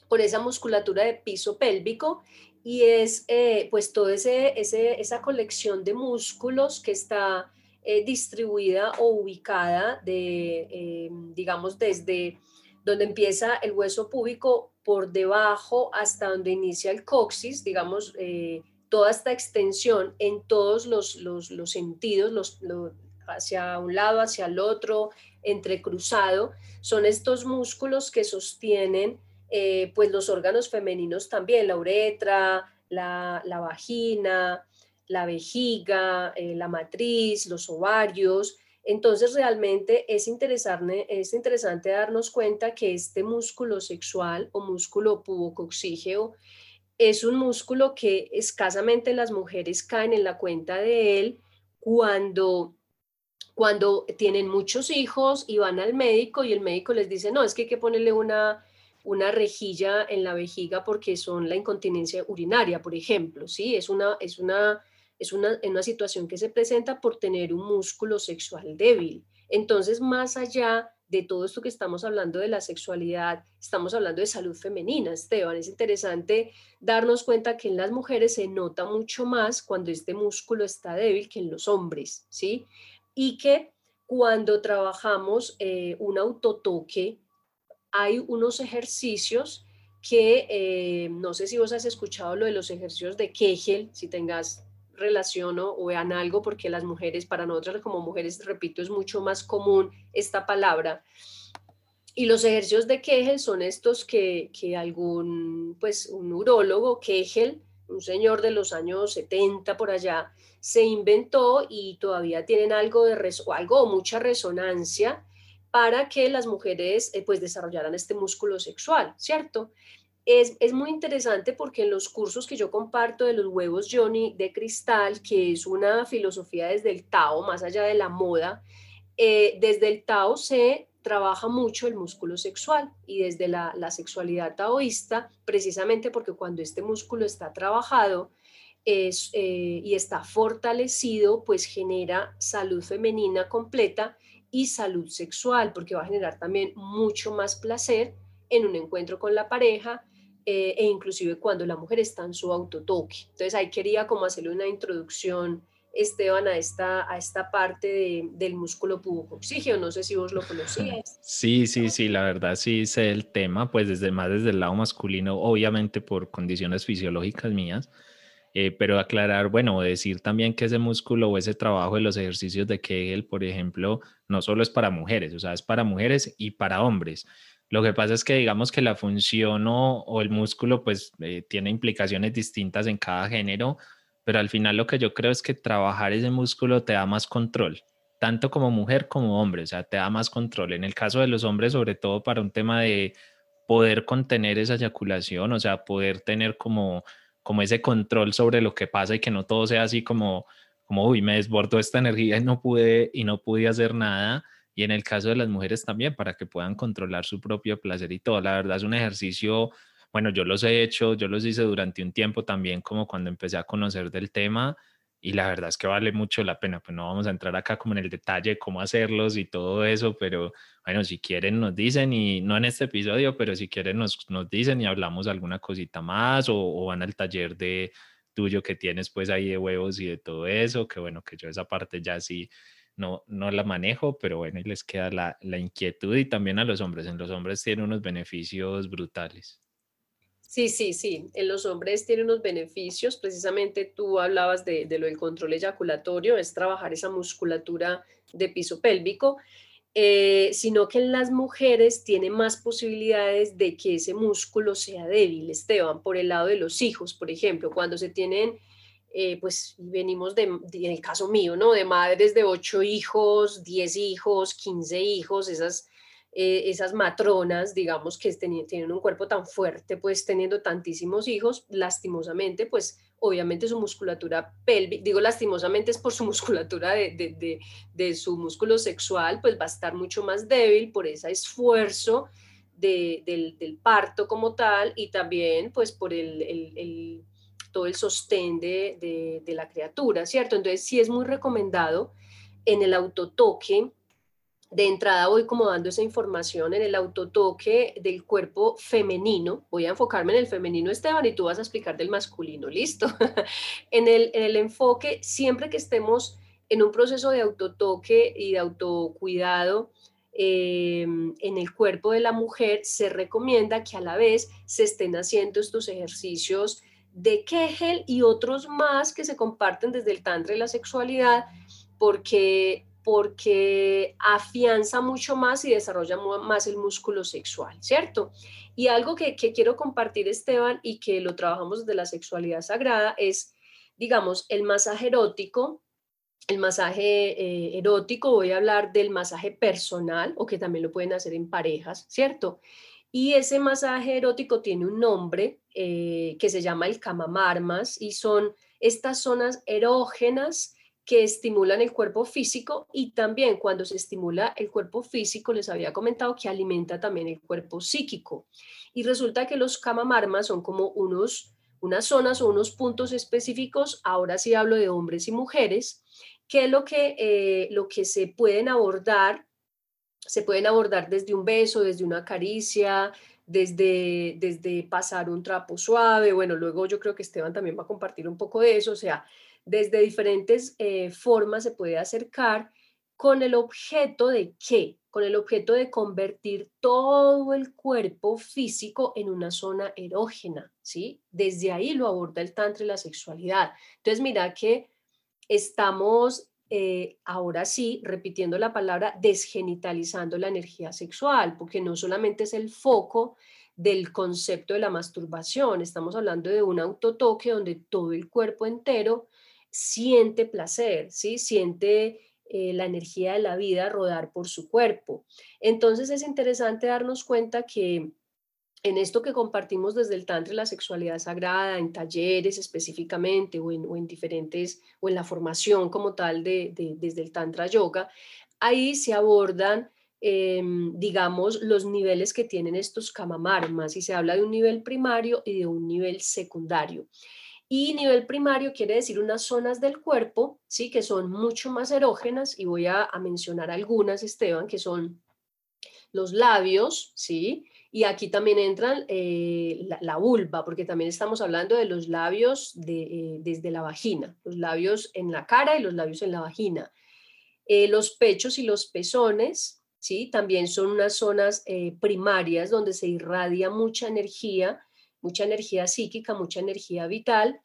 con esa musculatura de piso pélvico y es eh, pues toda esa colección de músculos que está eh, distribuida o ubicada de, eh, digamos, desde donde empieza el hueso púbico por debajo hasta donde inicia el coxis, digamos, eh, toda esta extensión en todos los, los, los sentidos, los, hacia un lado, hacia el otro, entrecruzado, son estos músculos que sostienen pues los órganos femeninos también, la uretra, la, la vagina, la vejiga, eh, la matriz, los ovarios. Entonces realmente es interesante, es interesante darnos cuenta que este músculo sexual o músculo pubocoxígeo es un músculo que escasamente las mujeres caen en la cuenta de él cuando cuando tienen muchos hijos y van al médico y el médico les dice, no, es que hay que ponerle una, una rejilla en la vejiga porque son la incontinencia urinaria, por ejemplo, ¿sí? Es una, es una es una, una situación que se presenta por tener un músculo sexual débil. Entonces, más allá de todo esto que estamos hablando de la sexualidad, estamos hablando de salud femenina, Esteban. Es interesante darnos cuenta que en las mujeres se nota mucho más cuando este músculo está débil que en los hombres, ¿sí? Y que cuando trabajamos eh, un autotoque, hay unos ejercicios que, eh, no sé si vos has escuchado lo de los ejercicios de Kegel, si tengas relaciono o vean algo, porque las mujeres, para nosotras como mujeres, repito, es mucho más común esta palabra. Y los ejercicios de Kegel son estos que, que algún, pues un urólogo, Kegel, un señor de los años 70 por allá, se inventó y todavía tienen algo de algo o mucha resonancia para que las mujeres eh, pues desarrollaran este músculo sexual, ¿cierto? Es, muy interesante porque en los cursos que yo comparto de los huevos Johnny de cristal, que es una filosofía desde el Tao, más allá de la moda, eh, desde el Tao se trabaja mucho el músculo sexual y desde la, sexualidad taoísta, precisamente porque cuando este músculo está trabajado es, eh, y está fortalecido, pues genera salud femenina completa y salud sexual, porque va a generar también mucho más placer en un encuentro con la pareja eh, e inclusive cuando la mujer está en su autotoque. Entonces ahí quería como hacerle una introducción, Esteban, a esta, a esta parte del músculo pubocoxígeo. No sé si vos lo conocías. Sí, sí, sí, la verdad sí sé el tema, pues desde más desde el lado masculino, obviamente por condiciones fisiológicas mías. Eh, pero aclarar, bueno, decir también que ese músculo o ese trabajo de los ejercicios de Kegel, por ejemplo, no solo es para mujeres, o sea, es para mujeres y para hombres. Lo que pasa es que digamos que la función o, el músculo pues eh, tiene implicaciones distintas en cada género, pero al final lo que yo creo es que trabajar ese músculo te da más control, tanto como mujer como hombre, o sea, te da más control. En el caso de los hombres, sobre todo para un tema de poder contener esa eyaculación, o sea, poder tener como, como ese control sobre lo que pasa y que no todo sea así como, como, uy, me desbordó esta energía y no pude, y no pude hacer nada y en el caso de las mujeres también, para que puedan controlar su propio placer y todo. La verdad es un ejercicio, bueno, yo los he hecho, yo los hice durante un tiempo también, como cuando empecé a conocer del tema, y la verdad es que vale mucho la pena. Pues no vamos a entrar acá como en el detalle de cómo hacerlos y todo eso, pero bueno, si quieren nos dicen, y no en este episodio, pero si quieren nos, nos dicen y hablamos alguna cosita más, o, o van al taller de tuyo que tienes pues ahí de huevos y de todo eso, que bueno, que yo esa parte ya sí no, no la manejo, pero bueno, y les queda la, la inquietud y también a los hombres. En los hombres tiene unos beneficios brutales. Sí, sí, sí. En los hombres tiene unos beneficios. Precisamente tú hablabas de, de, lo del control eyaculatorio, es trabajar esa musculatura de piso pélvico, eh, sino que en las mujeres tiene más posibilidades de que ese músculo sea débil, Esteban, por el lado de los hijos, por ejemplo, cuando se tienen eh, pues venimos de, en el caso mío, ¿no? De madres de ocho hijos, diez hijos, quince hijos, esas, eh, esas matronas, digamos, que tienen un cuerpo tan fuerte, pues teniendo tantísimos hijos, lastimosamente, pues obviamente su musculatura pélvica, digo lastimosamente es por su musculatura de, de, de, su músculo sexual, pues va a estar mucho más débil por ese esfuerzo del, del, parto como tal y también pues por el, el todo el sostén de, la criatura, ¿cierto? Entonces sí es muy recomendado en el autotoque, de entrada voy como dando esa información en el autotoque del cuerpo femenino. Voy a enfocarme en el femenino, Esteban, y tú vas a explicar del masculino, ¿listo? en, el, en el enfoque, siempre que estemos en un proceso de autotoque y de autocuidado, eh, en el cuerpo de la mujer, se recomienda que a la vez se estén haciendo estos ejercicios de Kegel y otros más que se comparten desde el Tantra y la sexualidad, porque, porque afianza mucho más y desarrolla más el músculo sexual, ¿cierto? Y algo que, quiero compartir, Esteban, y que lo trabajamos desde la sexualidad sagrada, es, digamos, el masaje erótico, el masaje eh, erótico, voy a hablar del masaje personal o que también lo pueden hacer en parejas, ¿cierto? Y ese masaje erótico tiene un nombre eh, que se llama el camamarmas y son estas zonas erógenas que estimulan el cuerpo físico y también cuando se estimula el cuerpo físico, les había comentado que alimenta también el cuerpo psíquico. Y resulta que los camamarmas son como unos, unas zonas o unos puntos específicos, ahora sí hablo de hombres y mujeres, que lo que, eh, lo que se pueden abordar, se pueden abordar desde un beso, desde una caricia, desde, desde pasar un trapo suave, bueno, luego yo creo que Esteban también va a compartir un poco de eso, o sea, desde diferentes eh, formas se puede acercar con el objeto de qué? Con el objeto de convertir todo el cuerpo físico en una zona erógena, ¿sí? Desde ahí lo aborda el tantra y la sexualidad. Entonces, mira que estamos eh, ahora sí, repitiendo la palabra, desgenitalizando la energía sexual, porque no solamente es el foco del concepto de la masturbación, estamos hablando de un autotoque donde todo el cuerpo entero siente placer, ¿sí? siente eh, la energía de la vida rodar por su cuerpo. Entonces es interesante darnos cuenta que en esto que compartimos desde el Tantra la sexualidad sagrada, en talleres específicamente o en, diferentes, o en la formación como tal de, desde el Tantra Yoga, ahí se abordan, em, digamos, los niveles que tienen estos kamamarmas y se habla de un nivel primario y de un nivel secundario. Y nivel primario quiere decir unas zonas del cuerpo, sí, que son mucho más erógenas y voy a mencionar algunas, Esteban, que son los labios, sí, y aquí también entran eh, la, vulva, porque también estamos hablando de los labios de, eh, desde la vagina, los labios en la cara y los labios en la vagina. Eh, los pechos y los pezones, ¿sí? También son unas zonas primarias donde se irradia mucha energía, mucha energía psíquica, mucha energía vital.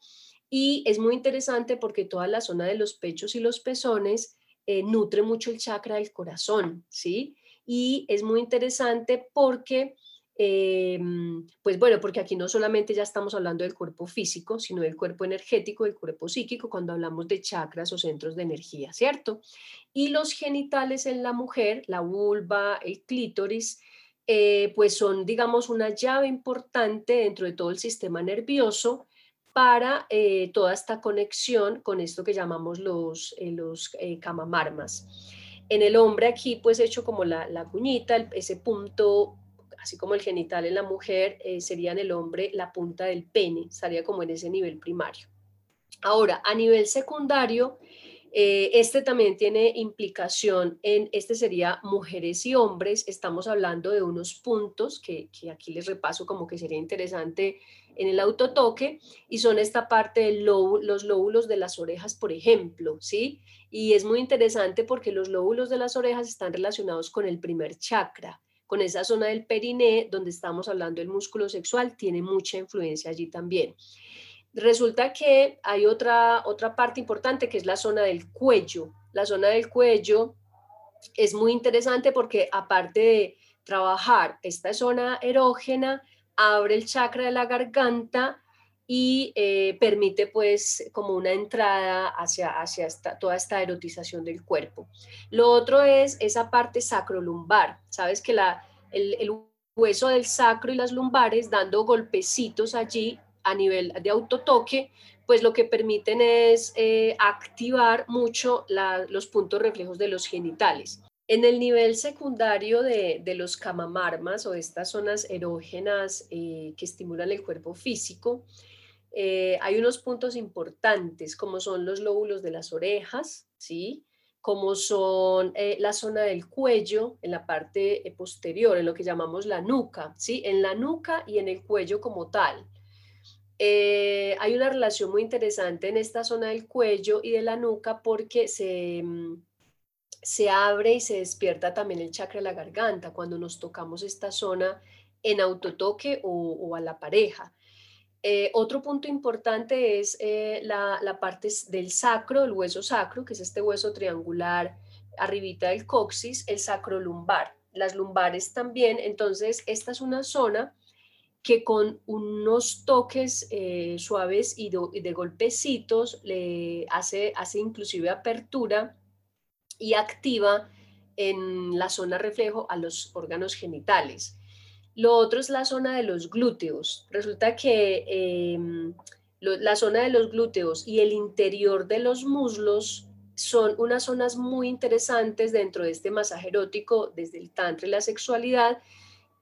Y es muy interesante porque toda la zona de los pechos y los pezones nutre mucho el chakra del corazón, ¿sí? Y es muy interesante porque Em, pues bueno, porque aquí no solamente ya estamos hablando del cuerpo físico, sino del cuerpo energético, del cuerpo psíquico, cuando hablamos de chakras o centros de energía, ¿cierto? Y los genitales en la mujer, la vulva, el clítoris, eh, pues son, digamos, una llave importante dentro de todo el sistema nervioso para eh, toda esta conexión con esto que llamamos los, eh, los camamarmas. En el hombre aquí, pues hecho como la, la cuñita, ese punto así como el genital en la mujer, eh, sería en el hombre la punta del pene, estaría como en ese nivel primario. Ahora, a nivel secundario, Eh, este también tiene implicación en, este sería mujeres y hombres, estamos hablando de unos puntos que, aquí les repaso como que sería interesante en el autotoque y son esta parte de los lóbulos de las orejas, por ejemplo, ¿sí? Y es muy interesante porque los lóbulos de las orejas están relacionados con el primer chakra, con esa zona del periné donde estamos hablando del músculo sexual, tiene mucha influencia allí también. Resulta que hay otra, otra parte importante que es la zona del cuello. La zona del cuello es muy interesante porque aparte de trabajar esta zona erógena, abre el chakra de la garganta y eh, permite pues como una entrada hacia, hacia toda esta erotización del cuerpo. Lo otro es esa parte sacrolumbar. Sabes que la, el, hueso del sacro y las lumbares dando golpecitos allí a nivel de autotoque, pues lo que permiten es eh, activar mucho los puntos reflejos de los genitales. En el nivel secundario de, los camamarmas o estas zonas erógenas eh, que estimulan el cuerpo físico, eh, hay unos puntos importantes como son los lóbulos de las orejas, ¿sí? como son la zona del cuello en la parte posterior, en lo que llamamos la nuca, ¿sí? en la nuca y en el cuello como tal. Eh, hay una relación muy interesante en esta zona del cuello y de la nuca porque se, mm, se abre y se despierta también el chakra de la garganta cuando nos tocamos esta zona en autotoque o, a la pareja. Eh, otro punto importante es eh, la, parte del sacro, el hueso sacro, que es este hueso triangular arribita del coxis, el sacro lumbar, las lumbares también. Entonces, esta es una zona que con unos toques eh, suaves y de, golpecitos le hace, hace inclusive apertura y activa en la zona reflejo a los órganos genitales. Lo otro es la zona de los glúteos. Resulta que em, la zona de los glúteos y el interior de los muslos son unas zonas muy interesantes dentro de este masaje erótico desde el tantra y la sexualidad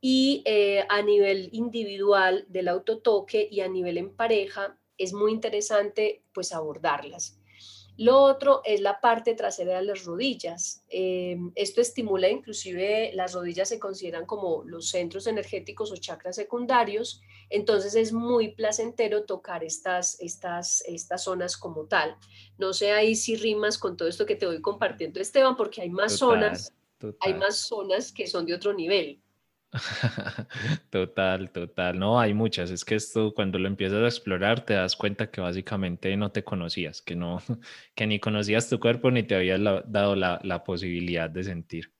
y eh, a nivel individual del autotoque y a nivel en pareja es muy interesante pues abordarlas. Lo otro es la parte trasera de las rodillas. Eh, esto estimula inclusive, las rodillas se consideran como los centros energéticos o chakras secundarios, entonces es muy placentero tocar estas, estas, estas zonas como tal. No sé ahí si rimas con todo esto que te voy compartiendo, Esteban, porque hay más zonas, hay más zonas que son de otro nivel. Total, total. No, hay muchas. Es que esto cuando lo empiezas a explorar te das cuenta que básicamente no te conocías, que no, que ni conocías tu cuerpo ni te habías dado la, posibilidad de sentir.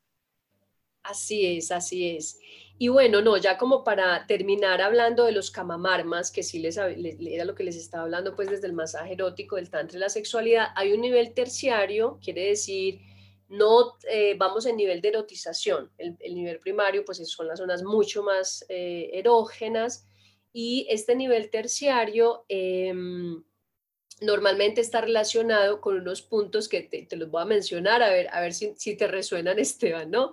Así es, así es. Y bueno, no, ya como para terminar hablando de los camamarmas, que sí les, era lo que les estaba hablando, pues desde el masaje erótico, del tantra y la sexualidad, hay un nivel terciario, quiere decir no eh, vamos en nivel de erotización. El, nivel primario, pues son las zonas mucho más eh, erógenas y este nivel terciario em, normalmente está relacionado con unos puntos que te, los voy a mencionar, a ver, a ver si, te resuenan, Esteban, ¿no?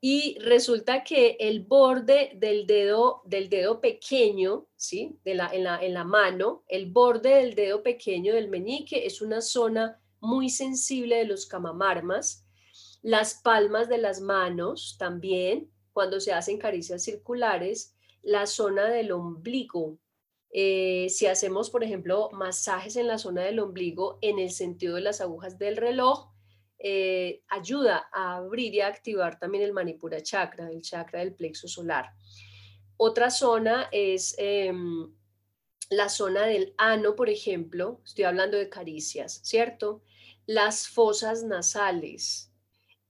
Y resulta que el borde del dedo, del dedo pequeño, ¿sí? De la, en, la, en la mano, el borde del dedo pequeño del meñique es una zona muy sensible de los camamarmas las palmas de las manos también, cuando se hacen caricias circulares, la zona del ombligo. Eh, si hacemos, por ejemplo, masajes en la zona del ombligo en el sentido de las agujas del reloj, eh, ayuda a abrir y a activar también el manipura chakra, el chakra del plexo solar. Otra zona es em, la zona del ano, por ejemplo, estoy hablando de caricias, ¿cierto? Las fosas nasales,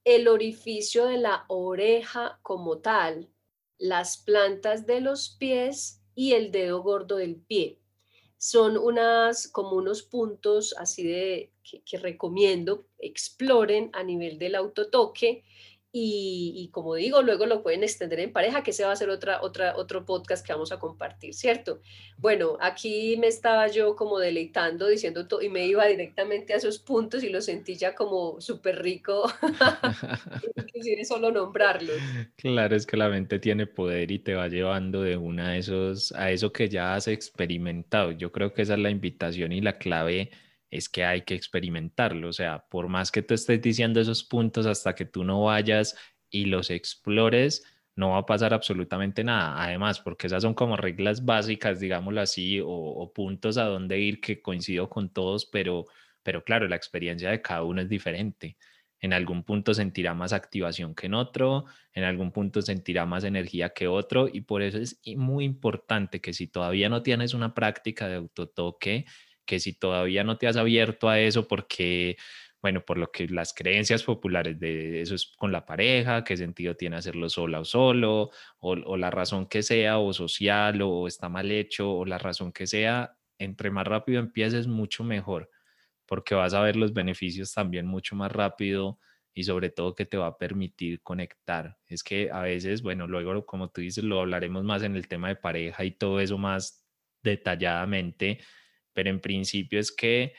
el orificio de la oreja como tal, las plantas de los pies y el dedo gordo del pie. Son unas como unos puntos así de que, que recomiendo exploren a nivel del autotoque y, como digo, luego lo pueden extender en pareja, que ese va a ser otra, otra, otro podcast que vamos a compartir, ¿cierto? Bueno, aquí me estaba yo como deleitando, diciendo todo, y me iba directamente a esos puntos y lo sentí ya como súper rico, inclusive solo nombrarlos. Claro, es que la mente tiene poder y te va llevando de una de esos, a eso que ya has experimentado. Yo creo que esa es la invitación y la clave es que hay que experimentarlo. O sea, por más que tú estés diciendo esos puntos hasta que tú no vayas y los explores, no va a pasar absolutamente nada. Además, porque esas son como reglas básicas, digámoslo así, o, puntos a dónde ir que coincido con todos, pero, pero claro, la experiencia de cada uno es diferente. En algún punto sentirá más activación que en otro, en algún punto sentirá más energía que otro y por eso es muy importante que si todavía no tienes una práctica de autotoque, que si todavía no te has abierto a eso porque, bueno, por lo que las creencias populares de eso es con la pareja, qué sentido tiene hacerlo sola o solo, o, la razón que sea, o social, o está mal hecho, o la razón que sea, entre más rápido empieces, mucho mejor, porque vas a ver los beneficios también mucho más rápido y sobre todo que te va a permitir conectar. Es que a veces, bueno, luego como tú dices, lo hablaremos más en el tema de pareja y todo eso más detalladamente, pero en principio es que,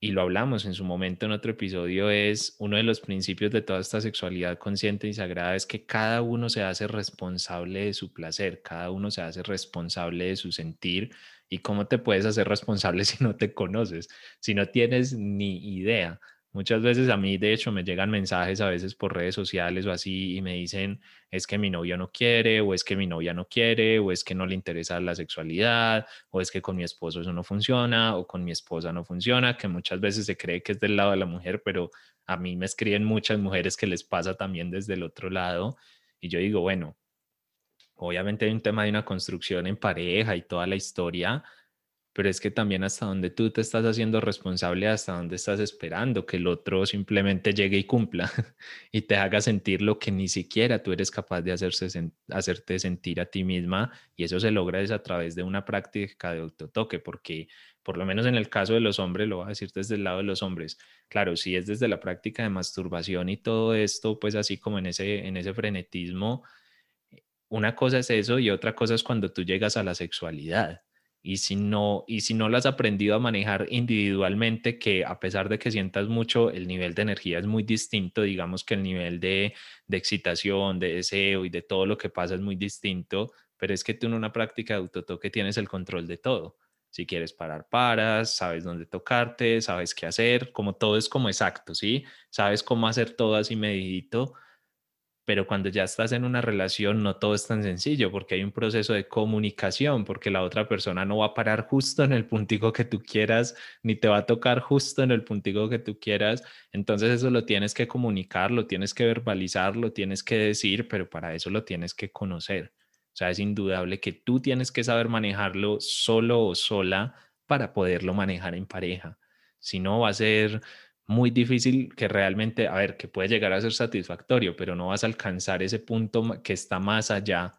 y lo hablamos en su momento en otro episodio, es uno de los principios de toda esta sexualidad consciente y sagrada, es que cada uno se hace responsable de su placer, cada uno se hace responsable de su sentir. ¿Y cómo te puedes hacer responsable si no te conoces, si no tienes ni idea? Muchas veces a mí, de hecho, me llegan mensajes a veces por redes sociales o así y me dicen, es que mi novio no quiere, o es que mi novia no quiere, o es que no le interesa la sexualidad, o es que con mi esposo eso no funciona, o con mi esposa no funciona, que muchas veces se cree que es del lado de la mujer, pero a mí me escriben muchas mujeres que les pasa también desde el otro lado. Y yo digo, bueno, obviamente hay un tema de una construcción en pareja y toda la historia, pero es que también hasta donde tú te estás haciendo responsable, hasta donde estás esperando que el otro simplemente llegue y cumpla y te haga sentir lo que ni siquiera tú eres capaz de hacerse, hacerte sentir a ti misma y eso se logra es a través de una práctica de autotoque, porque por lo menos en el caso de los hombres, lo voy a decir desde el lado de los hombres, claro, si es desde la práctica de masturbación y todo esto, pues así como en ese, en ese frenetismo, una cosa es eso y otra cosa es cuando tú llegas a la sexualidad y si no, y si no lo has aprendido a manejar individualmente, que a pesar de que sientas mucho, el nivel de energía es muy distinto, digamos que el nivel de, de excitación, de deseo y de todo lo que pasa es muy distinto, pero es que tú en una práctica de autotoque tienes el control de todo. Si quieres parar, paras, sabes dónde tocarte, sabes qué hacer, como todo es como exacto, ¿sí? Sabes cómo hacer todo así medidito pero cuando ya estás en una relación no todo es tan sencillo porque hay un proceso de comunicación, porque la otra persona no va a parar justo en el puntico que tú quieras, ni te va a tocar justo en el puntico que tú quieras. Entonces eso lo tienes que comunicar, lo tienes que verbalizar, lo tienes que decir, pero para eso lo tienes que conocer. O sea, es indudable que tú tienes que saber manejarlo solo o sola para poderlo manejar en pareja. Si no, va a ser muy difícil que realmente, a ver, que puede llegar a ser satisfactorio, pero no vas a alcanzar ese punto que está más allá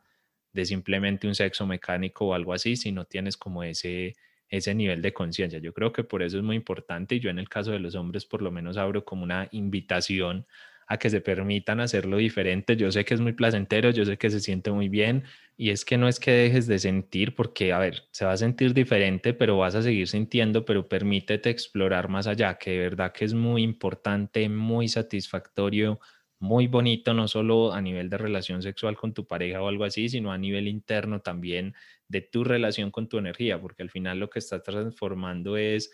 de simplemente un sexo mecánico o algo así, si no tienes como ese, ese nivel de conciencia. Yo creo que por eso es muy importante y yo en el caso de los hombres por lo menos abro como una invitación que se permitan hacerlo diferente. Yo sé que es muy placentero, yo sé que se siente muy bien y es que no es que dejes de sentir porque, a ver, se va a sentir diferente, pero vas a seguir sintiendo, pero permítete explorar más allá, que de verdad que es muy importante, muy satisfactorio, muy bonito, no solo a nivel de relación sexual con tu pareja o algo así, sino a nivel interno también de tu relación con tu energía, porque al final lo que estás transformando es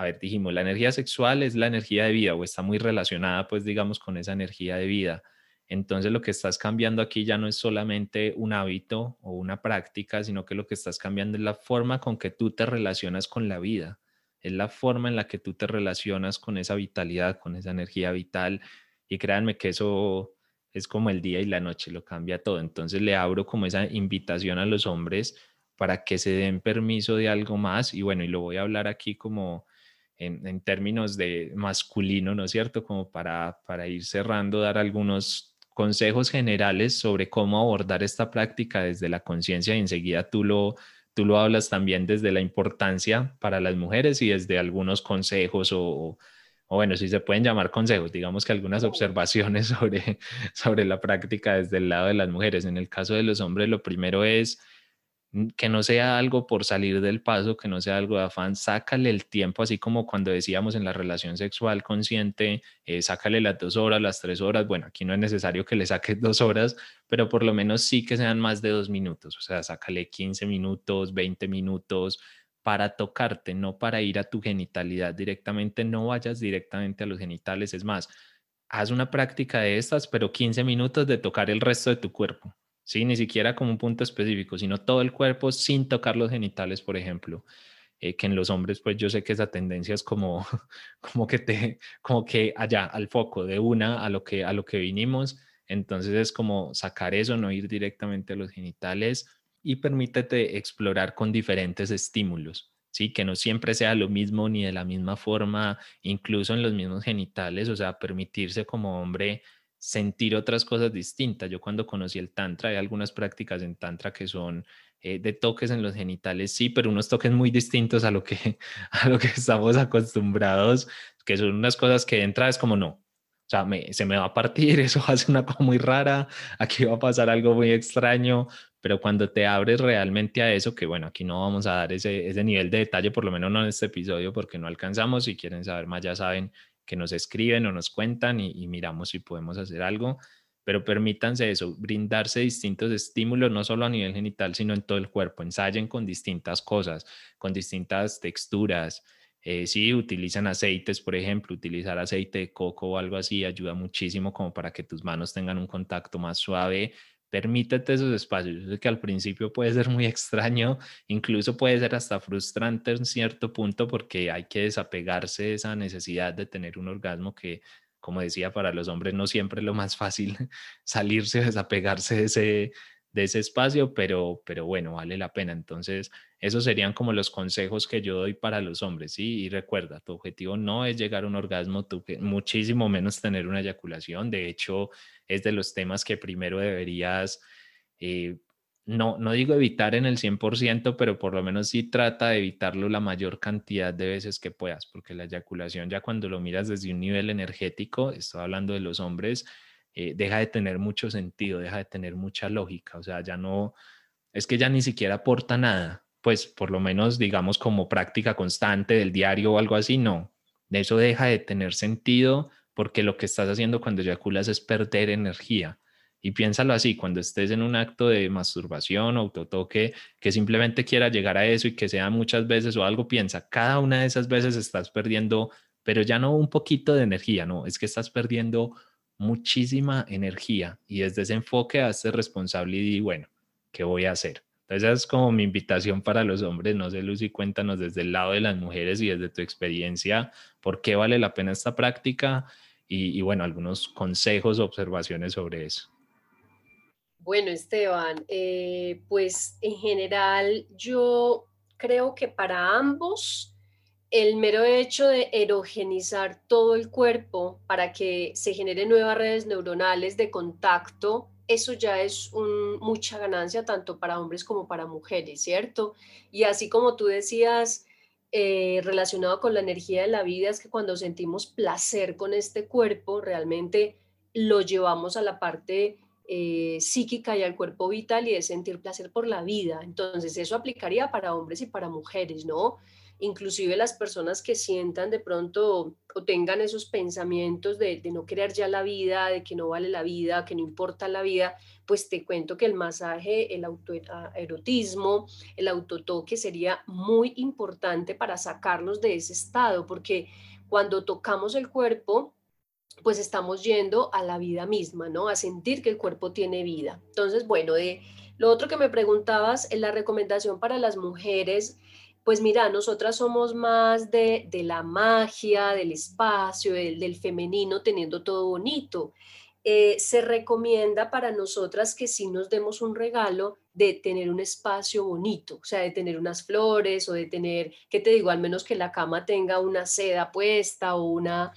a ver, dijimos, la energía sexual es la energía de vida o está muy relacionada, pues digamos, con esa energía de vida. Entonces lo que estás cambiando aquí ya no es solamente un hábito o una práctica, sino que lo que estás cambiando es la forma con que tú te relacionas con la vida, es la forma en la que tú te relacionas con esa vitalidad, con esa energía vital. Y créanme que eso es como el día y la noche, lo cambia todo. Entonces le abro como esa invitación a los hombres para que se den permiso de algo más. Y bueno, y lo voy a hablar aquí como en, términos de masculino, ¿no es cierto? Como para, para ir cerrando, dar algunos consejos generales sobre cómo abordar esta práctica desde la conciencia y enseguida tú lo, tú lo hablas también desde la importancia para las mujeres y desde algunos consejos o, o bueno, si se pueden llamar consejos, digamos que algunas observaciones sobre, sobre la práctica desde el lado de las mujeres. En el caso de los hombres, lo primero es que no sea algo por salir del paso, que no sea algo de afán, sácale el tiempo, así como cuando decíamos en la relación sexual consciente, eh, sácale las dos horas, las tres horas, bueno, aquí no es necesario que le saques dos horas, pero por lo menos sí que sean más de dos minutos, o sea, sácale 15 minutos, 20 minutos, para tocarte, no para ir a tu genitalidad directamente, no vayas directamente a los genitales. Es más, haz una práctica de estas, pero 15 minutos de tocar el resto de tu cuerpo. ¿Sí? Ni siquiera como un punto específico, sino todo el cuerpo sin tocar los genitales, por ejemplo. Eh, que en los hombres, pues yo sé que esa tendencia es como, como que te, como que allá, al foco, de una a lo que, a lo que vinimos. Entonces es como sacar eso, no ir directamente a los genitales y permítete explorar con diferentes estímulos. ¿sí? Que no siempre sea lo mismo ni de la misma forma, incluso en los mismos genitales, o sea, permitirse como hombre sentir otras cosas distintas. Yo cuando conocí el Tantra, hay algunas prácticas en Tantra que son eh, de toques en los genitales, sí, pero unos toques muy distintos a lo que, a lo que estamos acostumbrados, que son unas cosas que de entrada es como no. O sea, se me va a partir, eso ser una cosa muy rara, aquí va a pasar algo muy extraño, pero cuando te abres realmente a eso, que bueno, aquí no vamos a dar ese, ese nivel de detalle, por lo menos no en este episodio, porque no alcanzamos, si quieren saber más ya saben que nos escriben o nos cuentan y, miramos si podemos hacer algo, pero permítanse eso, brindarse distintos estímulos, no solo a nivel genital, sino en todo el cuerpo. Ensayen con distintas cosas, con distintas texturas. Eh, si utilizan aceites, por ejemplo, utilizar aceite de coco o algo así ayuda muchísimo como para que tus manos tengan un contacto más suave permítete esos espacios. Yo que al principio puede ser muy extraño, incluso puede ser hasta frustrante en cierto punto porque hay que desapegarse de esa necesidad de tener un orgasmo que, como decía, para los hombres no siempre es lo más fácil salirse, desapegarse de ese, de ese espacio, pero, pero bueno, vale la pena. Entonces, esos serían como los consejos que yo doy para los hombres, ¿sí? Y recuerda, tu objetivo no es llegar a un orgasmo, tu, muchísimo menos tener una eyaculación. De hecho, es de los temas que primero deberías, eh, no, no digo evitar en el 100%, pero por lo menos sí trata de evitarlo la mayor cantidad de veces que puedas, porque la eyaculación ya cuando lo miras desde un nivel energético, estoy hablando de los hombres, eh, deja de tener mucho sentido, deja de tener mucha lógica, o sea, ya no, es que ya ni siquiera aporta nada, pues por lo menos digamos como práctica constante del diario o algo así, no, de eso deja de tener sentido porque lo que estás haciendo cuando eyaculas es perder energía. Y piénsalo así, cuando estés en un acto de masturbación o autotoque que simplemente quiera llegar a eso y que sea muchas veces o algo, piensa, cada una de esas veces estás perdiendo, pero ya no un poquito de energía, no, es que estás perdiendo muchísima energía y desde ese enfoque hazte responsable y bueno, ¿qué voy a hacer? Entonces, es como mi invitación para los hombres. No sé, Lucy, cuéntanos desde el lado de las mujeres y desde tu experiencia, ¿por qué vale la pena esta práctica? Y, bueno, algunos consejos observaciones sobre eso. Bueno, Esteban, eh, pues en general yo creo que para ambos el mero hecho de erogenizar todo el cuerpo para que se generen nuevas redes neuronales de contacto, eso ya es mucha ganancia tanto para hombres como para mujeres, ¿cierto? Y así como tú decías, eh, relacionado con la energía de la vida, es que cuando sentimos placer con este cuerpo, realmente lo llevamos a la parte eh, psíquica y al cuerpo vital y de sentir placer por la vida. Entonces, eso aplicaría para hombres y para mujeres, ¿no? Inclusive las personas que sientan de pronto o tengan esos pensamientos de, no querer ya la vida, de que no vale la vida, que no importa la vida, pues te cuento que el masaje, el autoerotismo, el autotoque sería muy importante para sacarnos de ese estado, porque cuando tocamos el cuerpo, pues estamos yendo a la vida misma, ¿no? A sentir que el cuerpo tiene vida. Entonces, bueno, de lo otro que me preguntabas, en la recomendación para las mujeres, pues mira, nosotras somos más de, la magia, del espacio, del, femenino, teniendo todo bonito. Eh, se recomienda para nosotras que sí nos demos un regalo de tener un espacio bonito, o sea, de tener unas flores o de tener, ¿qué te digo? Al menos que la cama tenga una seda puesta o una,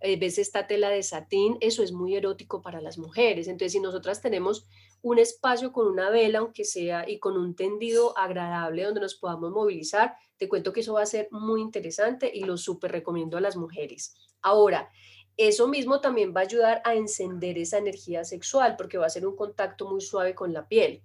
eh, ves esta tela de satín, eso es muy erótico para las mujeres. Entonces, si nosotras tenemos un espacio con una vela, aunque sea, y con un tendido agradable donde nos podamos movilizar, te cuento que eso va a ser muy interesante y lo súper recomiendo a las mujeres. Ahora, eso mismo también va a ayudar a encender esa energía sexual porque va a ser un contacto muy suave con la piel.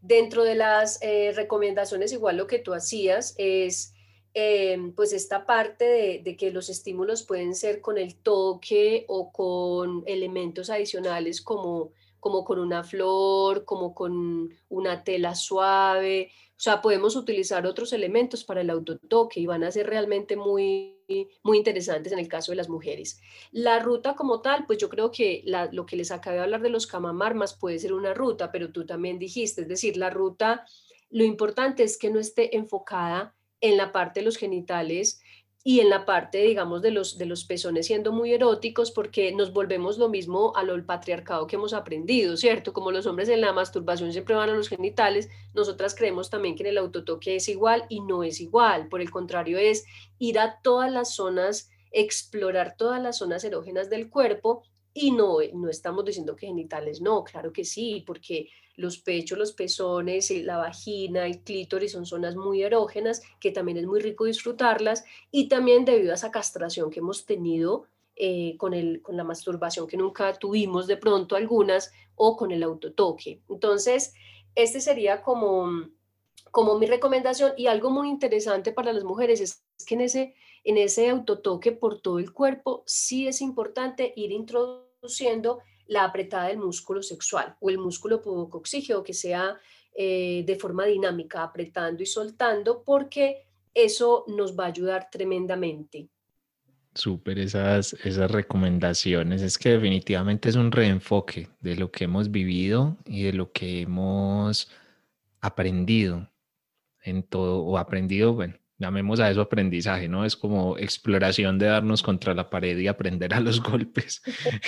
Dentro de las eh, recomendaciones, igual lo que tú hacías es Em, pues esta parte de, que los estímulos pueden ser con el toque o con elementos adicionales como, como con una flor, como con una tela suave, O sea, podemos utilizar otros elementos para el autotoque y van a ser realmente muy, muy interesantes en el caso de las mujeres. La ruta como tal, pues yo creo que lo que les acabé de hablar de los camamarmas puede ser una ruta, pero tú también dijiste, es decir, la ruta, lo importante es que no esté enfocada en la parte de los genitales y en la parte, digamos, de los, de los pezones siendo muy eróticos, porque nos volvemos lo mismo a lo patriarcado que hemos aprendido, ¿cierto? Como los hombres en la masturbación siempre van a los genitales, nosotras creemos también que en el autotoque es igual y no es igual. Por el contrario, es ir a todas las zonas, explorar todas las zonas erógenas del cuerpo y no, no estamos diciendo que genitales no, claro que sí, porque los pechos, los pezones, eh, la vagina, el clítoris son zonas muy erógenas que también es muy rico disfrutarlas y también debido a esa castración que hemos tenido eh, con, el, con la masturbación que nunca tuvimos de pronto algunas o con el autotoque. Entonces, este sería como, como mi recomendación y algo muy interesante para las mujeres es que en ese, en ese autotoque por todo el cuerpo sí es importante ir introduciendo la apretada del músculo sexual o el músculo pubocoxígeo que sea eh, de forma dinámica, apretando y soltando, porque eso nos va a ayudar tremendamente. Súper esas, esas recomendaciones. Es que definitivamente es un reenfoque de lo que hemos vivido y de lo que hemos aprendido en todo, o aprendido, bueno, llamemos a eso aprendizaje, ¿no? Es como exploración de darnos contra la pared y aprender a los golpes.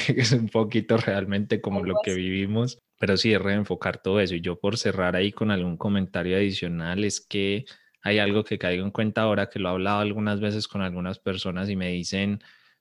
es un poquito realmente como lo que vivimos, pero sí es reenfocar todo eso. Y yo por cerrar ahí con algún comentario adicional es que hay algo que caigo en cuenta ahora que lo he hablado algunas veces con algunas personas y me dicen,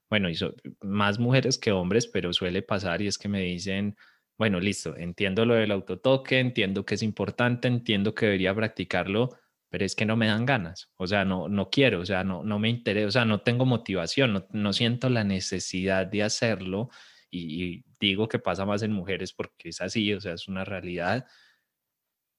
bueno, y más mujeres que hombres, pero suele pasar y es que me dicen, bueno, listo, entiendo lo del autotoque, entiendo que es importante, entiendo que debería practicarlo, pero es que no me dan ganas, o sea, no, no quiero, o sea, no, no me interesa, o sea, no tengo motivación, no, no siento la necesidad de hacerlo y, digo que pasa más en mujeres porque es así, o sea, es una realidad.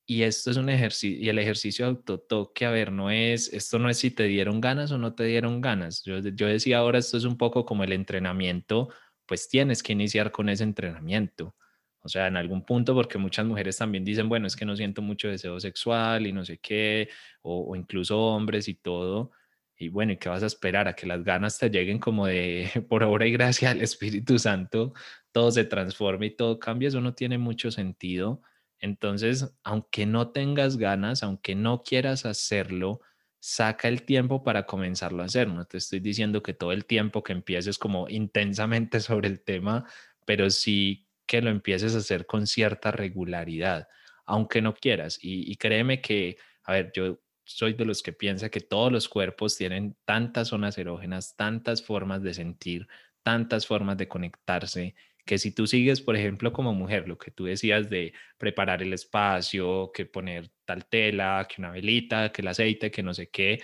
Y esto es un ejercicio, y el ejercicio de autotoque, a ver, no es, esto no es si te dieron ganas o no te dieron ganas. Yo, yo decía ahora, esto es un poco como el entrenamiento, pues tienes que iniciar con ese entrenamiento. O sea, en algún punto, porque muchas mujeres también dicen, bueno, es que no siento mucho deseo sexual y no sé qué, o, incluso hombres y todo. Y bueno, ¿y qué vas a esperar? A que las ganas te lleguen como de, por obra y gracia del Espíritu Santo, todo se transforme y todo cambia, eso no tiene mucho sentido. Entonces, aunque no tengas ganas, aunque no quieras hacerlo, saca el tiempo para comenzarlo a hacer. No te estoy diciendo que todo el tiempo que empieces como intensamente sobre el tema, pero sí que lo empieces a hacer con cierta regularidad, aunque no quieras. Y, créeme que, a ver, yo soy de los que piensa que todos los cuerpos tienen tantas zonas erógenas, tantas formas de sentir, tantas formas de conectarse, que si tú sigues, por ejemplo, como mujer, lo que tú decías de preparar el espacio, que poner tal tela, que una velita, que el aceite, que no sé qué,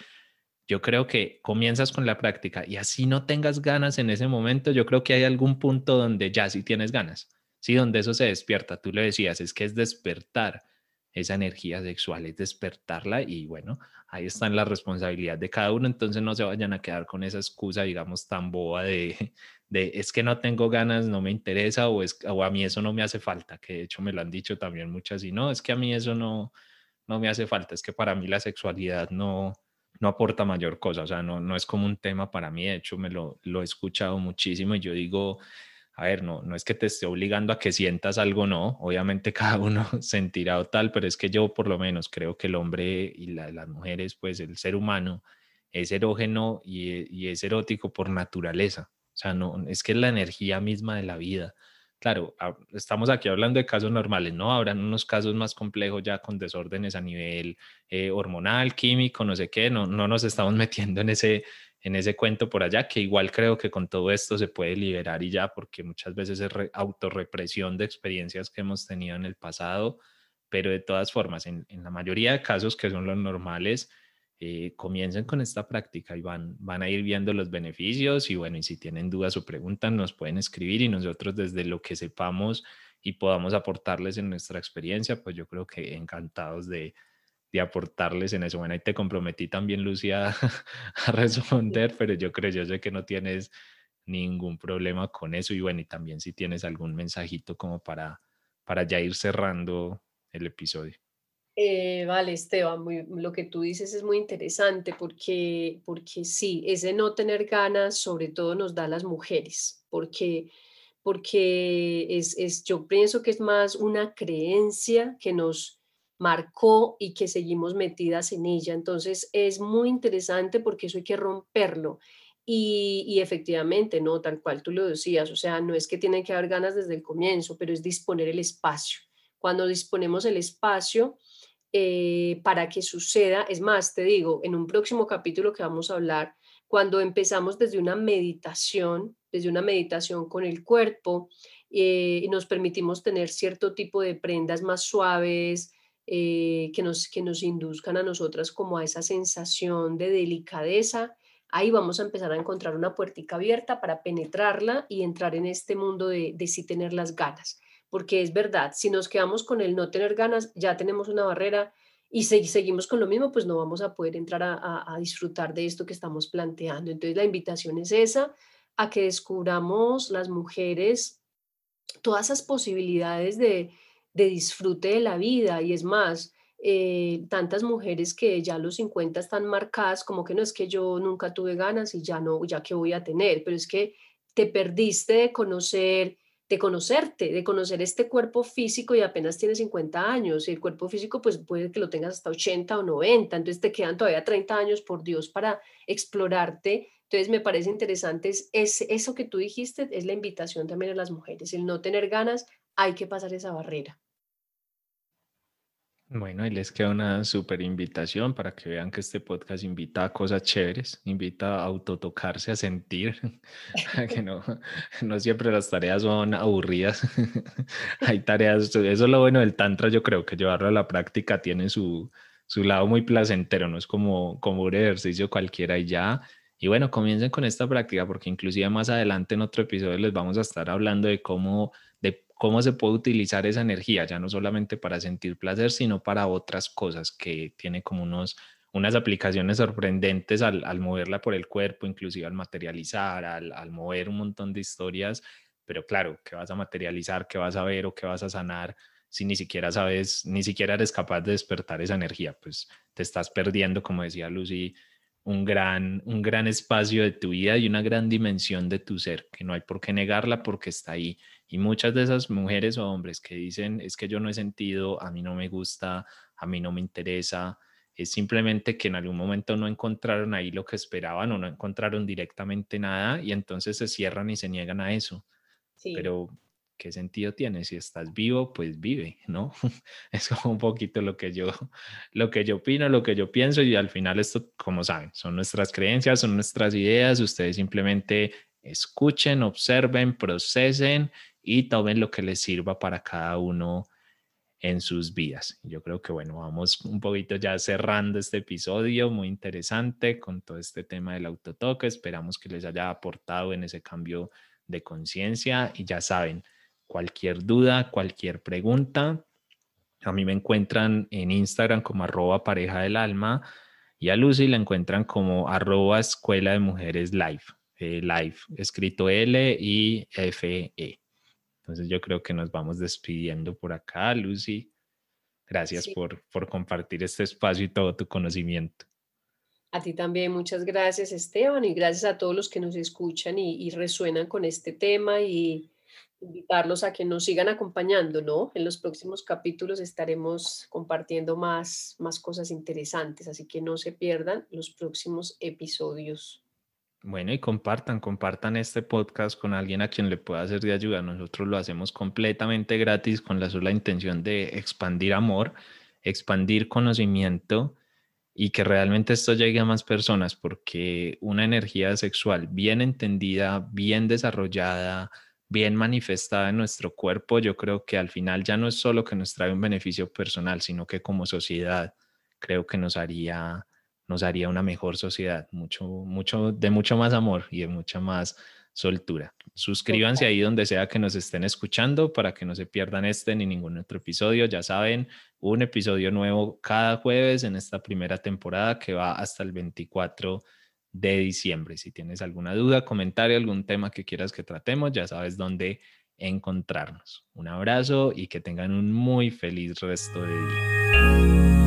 yo creo que comienzas con la práctica y así no tengas ganas en ese momento, yo creo que hay algún punto donde ya sí tienes ganas. Sí, donde eso se despierta, tú le decías, es que es despertar esa energía sexual, es despertarla y bueno, ahí está la responsabilidad de cada uno, entonces no se vayan a quedar con esa excusa, digamos, tan boba de, de es que no tengo ganas, no me interesa o, es, o a mí eso no me hace falta, que de hecho me lo han dicho también muchas y no, es que a mí eso no, no me hace falta, es que para mí la sexualidad no, no aporta mayor cosa, o sea, no, no es como un tema para mí, de hecho me lo, lo he escuchado muchísimo y yo digo, a ver, no, no es que te esté obligando a que sientas algo, no, obviamente cada uno sentirá o tal, pero es que yo por lo menos creo que el hombre y las mujeres, pues el ser humano es erógeno y, y, es erótico por naturaleza, o sea, no, es que es la energía misma de la vida. Claro, estamos aquí hablando de casos normales, ¿no? Habrán unos casos más complejos ya con desórdenes a nivel eh, hormonal, químico, no sé qué, no, no nos estamos metiendo en ese, en ese cuento por allá, que igual creo que con todo esto se puede liberar y ya, porque muchas veces es autorrepresión de experiencias que hemos tenido en el pasado, pero de todas formas, en, la mayoría de casos que son los normales, eh, comiencen con esta práctica y van, van a ir viendo los beneficios y bueno, y si tienen dudas o preguntas, nos pueden escribir y nosotros desde lo que sepamos y podamos aportarles en nuestra experiencia, pues yo creo que encantados de de aportarles en eso. Bueno, ahí te comprometí también, Lucía, a responder, pero yo creo, yo sé que no tienes ningún problema con eso y bueno, y también si tienes algún mensajito como para, para ya ir cerrando el episodio. Eh, vale, Esteban, lo que tú dices es muy interesante porque, porque sí, ese no tener ganas sobre todo nos da a las mujeres, porque, porque es, es, yo pienso que es más una creencia que nos marcó y que seguimos metidas en ella. Entonces es muy interesante porque eso hay que romperlo. Y, y, efectivamente, no, tal cual tú lo decías, o sea, no es que tienen que haber ganas desde el comienzo, pero es disponer el espacio. Cuando disponemos el espacio, eh, para que suceda. Es más, te digo, en un próximo capítulo que vamos a hablar, cuando empezamos desde una meditación, desde una meditación con el cuerpo, eh, y nos permitimos tener cierto tipo de prendas más suaves, eh, que, nos, que nos induzcan a nosotras como a esa sensación de delicadeza, ahí vamos a empezar a encontrar una puertica abierta para penetrarla y entrar en este mundo de, de sí tener las ganas porque es verdad, si nos quedamos con el no tener ganas, ya tenemos una barrera y si seguimos con lo mismo, pues no vamos a poder entrar a, disfrutar de esto que estamos planteando. Entonces la invitación es esa, a que descubramos las mujeres todas esas posibilidades de, disfrute de la vida y es más, eh, tantas mujeres que ya a los 50 están marcadas como que no es que yo nunca tuve ganas y ya no, ya que voy a tener, pero es que te perdiste de conocer de conocerte, de conocer este cuerpo físico y apenas tienes 50 años. Y el cuerpo físico, pues puede que lo tengas hasta 80 o 90, entonces te quedan todavía 30 años, por Dios, para explorarte. Entonces me parece interesante, es, es eso que tú dijiste, es la invitación también a las mujeres, el no tener ganas, hay que pasar esa barrera. Bueno, ahí les queda una súper invitación para que vean que este podcast invita a cosas chéveres, invita a autotocarse, a sentir, que no, no siempre las tareas son aburridas. Hay tareas, eso es lo bueno del Tantra, yo creo que llevarlo a la práctica tiene su, su lado muy placentero, no es como, como un ejercicio cualquiera y ya. Y bueno, comiencen con esta práctica porque inclusive más adelante en otro episodio les vamos a estar hablando de cómo cómo se puede utilizar esa energía, ya no solamente para sentir placer, sino para otras cosas que tiene como unos, unas aplicaciones sorprendentes al, moverla por el cuerpo, inclusive al materializar, al, mover un montón de historias, pero claro, ¿qué vas a materializar? ¿Qué vas a ver o qué vas a sanar? Si ni siquiera sabes, ni siquiera eres capaz de despertar esa energía, pues te estás perdiendo, como decía Lucy, un gran, un gran espacio de tu vida y una gran dimensión de tu ser, que no hay por qué negarla porque está ahí. Y muchas de esas mujeres o hombres que dicen, es que yo no he sentido, a mí no me gusta, a mí no me interesa, es simplemente que en algún momento no encontraron ahí lo que esperaban o no encontraron directamente nada y entonces se cierran y se niegan a eso. Pero ¿qué sentido tiene? Si estás vivo, pues vive, ¿no? Es como un poquito lo que yo, lo que yo opino, lo que yo pienso y al final esto, como saben, son nuestras creencias, son nuestras ideas, ustedes simplemente escuchen, observen, procesen y tomen lo que les sirva para cada uno en sus vidas. Yo creo que, bueno, vamos un poquito ya cerrando este episodio muy interesante con todo este tema del autotoque. Esperamos que les haya aportado en ese cambio de conciencia y ya saben, cualquier duda, cualquier pregunta. A mí me encuentran en Instagram como arroba pareja del alma y a Lucy la encuentran como arroba escuela de mujeres live, eh, live, escrito L y F E. Entonces yo creo que nos vamos despidiendo por acá, Lucy. Gracias por, por compartir este espacio y todo tu conocimiento. A ti también, muchas gracias Esteban y gracias a todos los que nos escuchan y, y resuenan con este tema y, invitarlos a que nos sigan acompañando, ¿no? En los próximos capítulos estaremos compartiendo más, más cosas interesantes, así que no se pierdan los próximos episodios. Bueno, y compartan, compartan este podcast con alguien a quien le pueda ser de ayuda. Nosotros lo hacemos completamente gratis con la sola intención de expandir amor, expandir conocimiento y que realmente esto llegue a más personas, porque una energía sexual bien entendida, bien desarrollada, bien manifestada en nuestro cuerpo, yo creo que al final ya no es solo que nos trae un beneficio personal, sino que como sociedad creo que nos haría, nos haría una mejor sociedad, mucho, mucho, de mucho más amor y de mucha más soltura. Suscríbanse ahí donde sea que nos estén escuchando para que no se pierdan este ni ningún otro episodio. Ya saben, un episodio nuevo cada jueves en esta primera temporada que va hasta el 24 de de diciembre. Si tienes alguna duda, comentario, algún tema que quieras que tratemos, ya sabes dónde encontrarnos. Un abrazo y que tengan un muy feliz resto de día.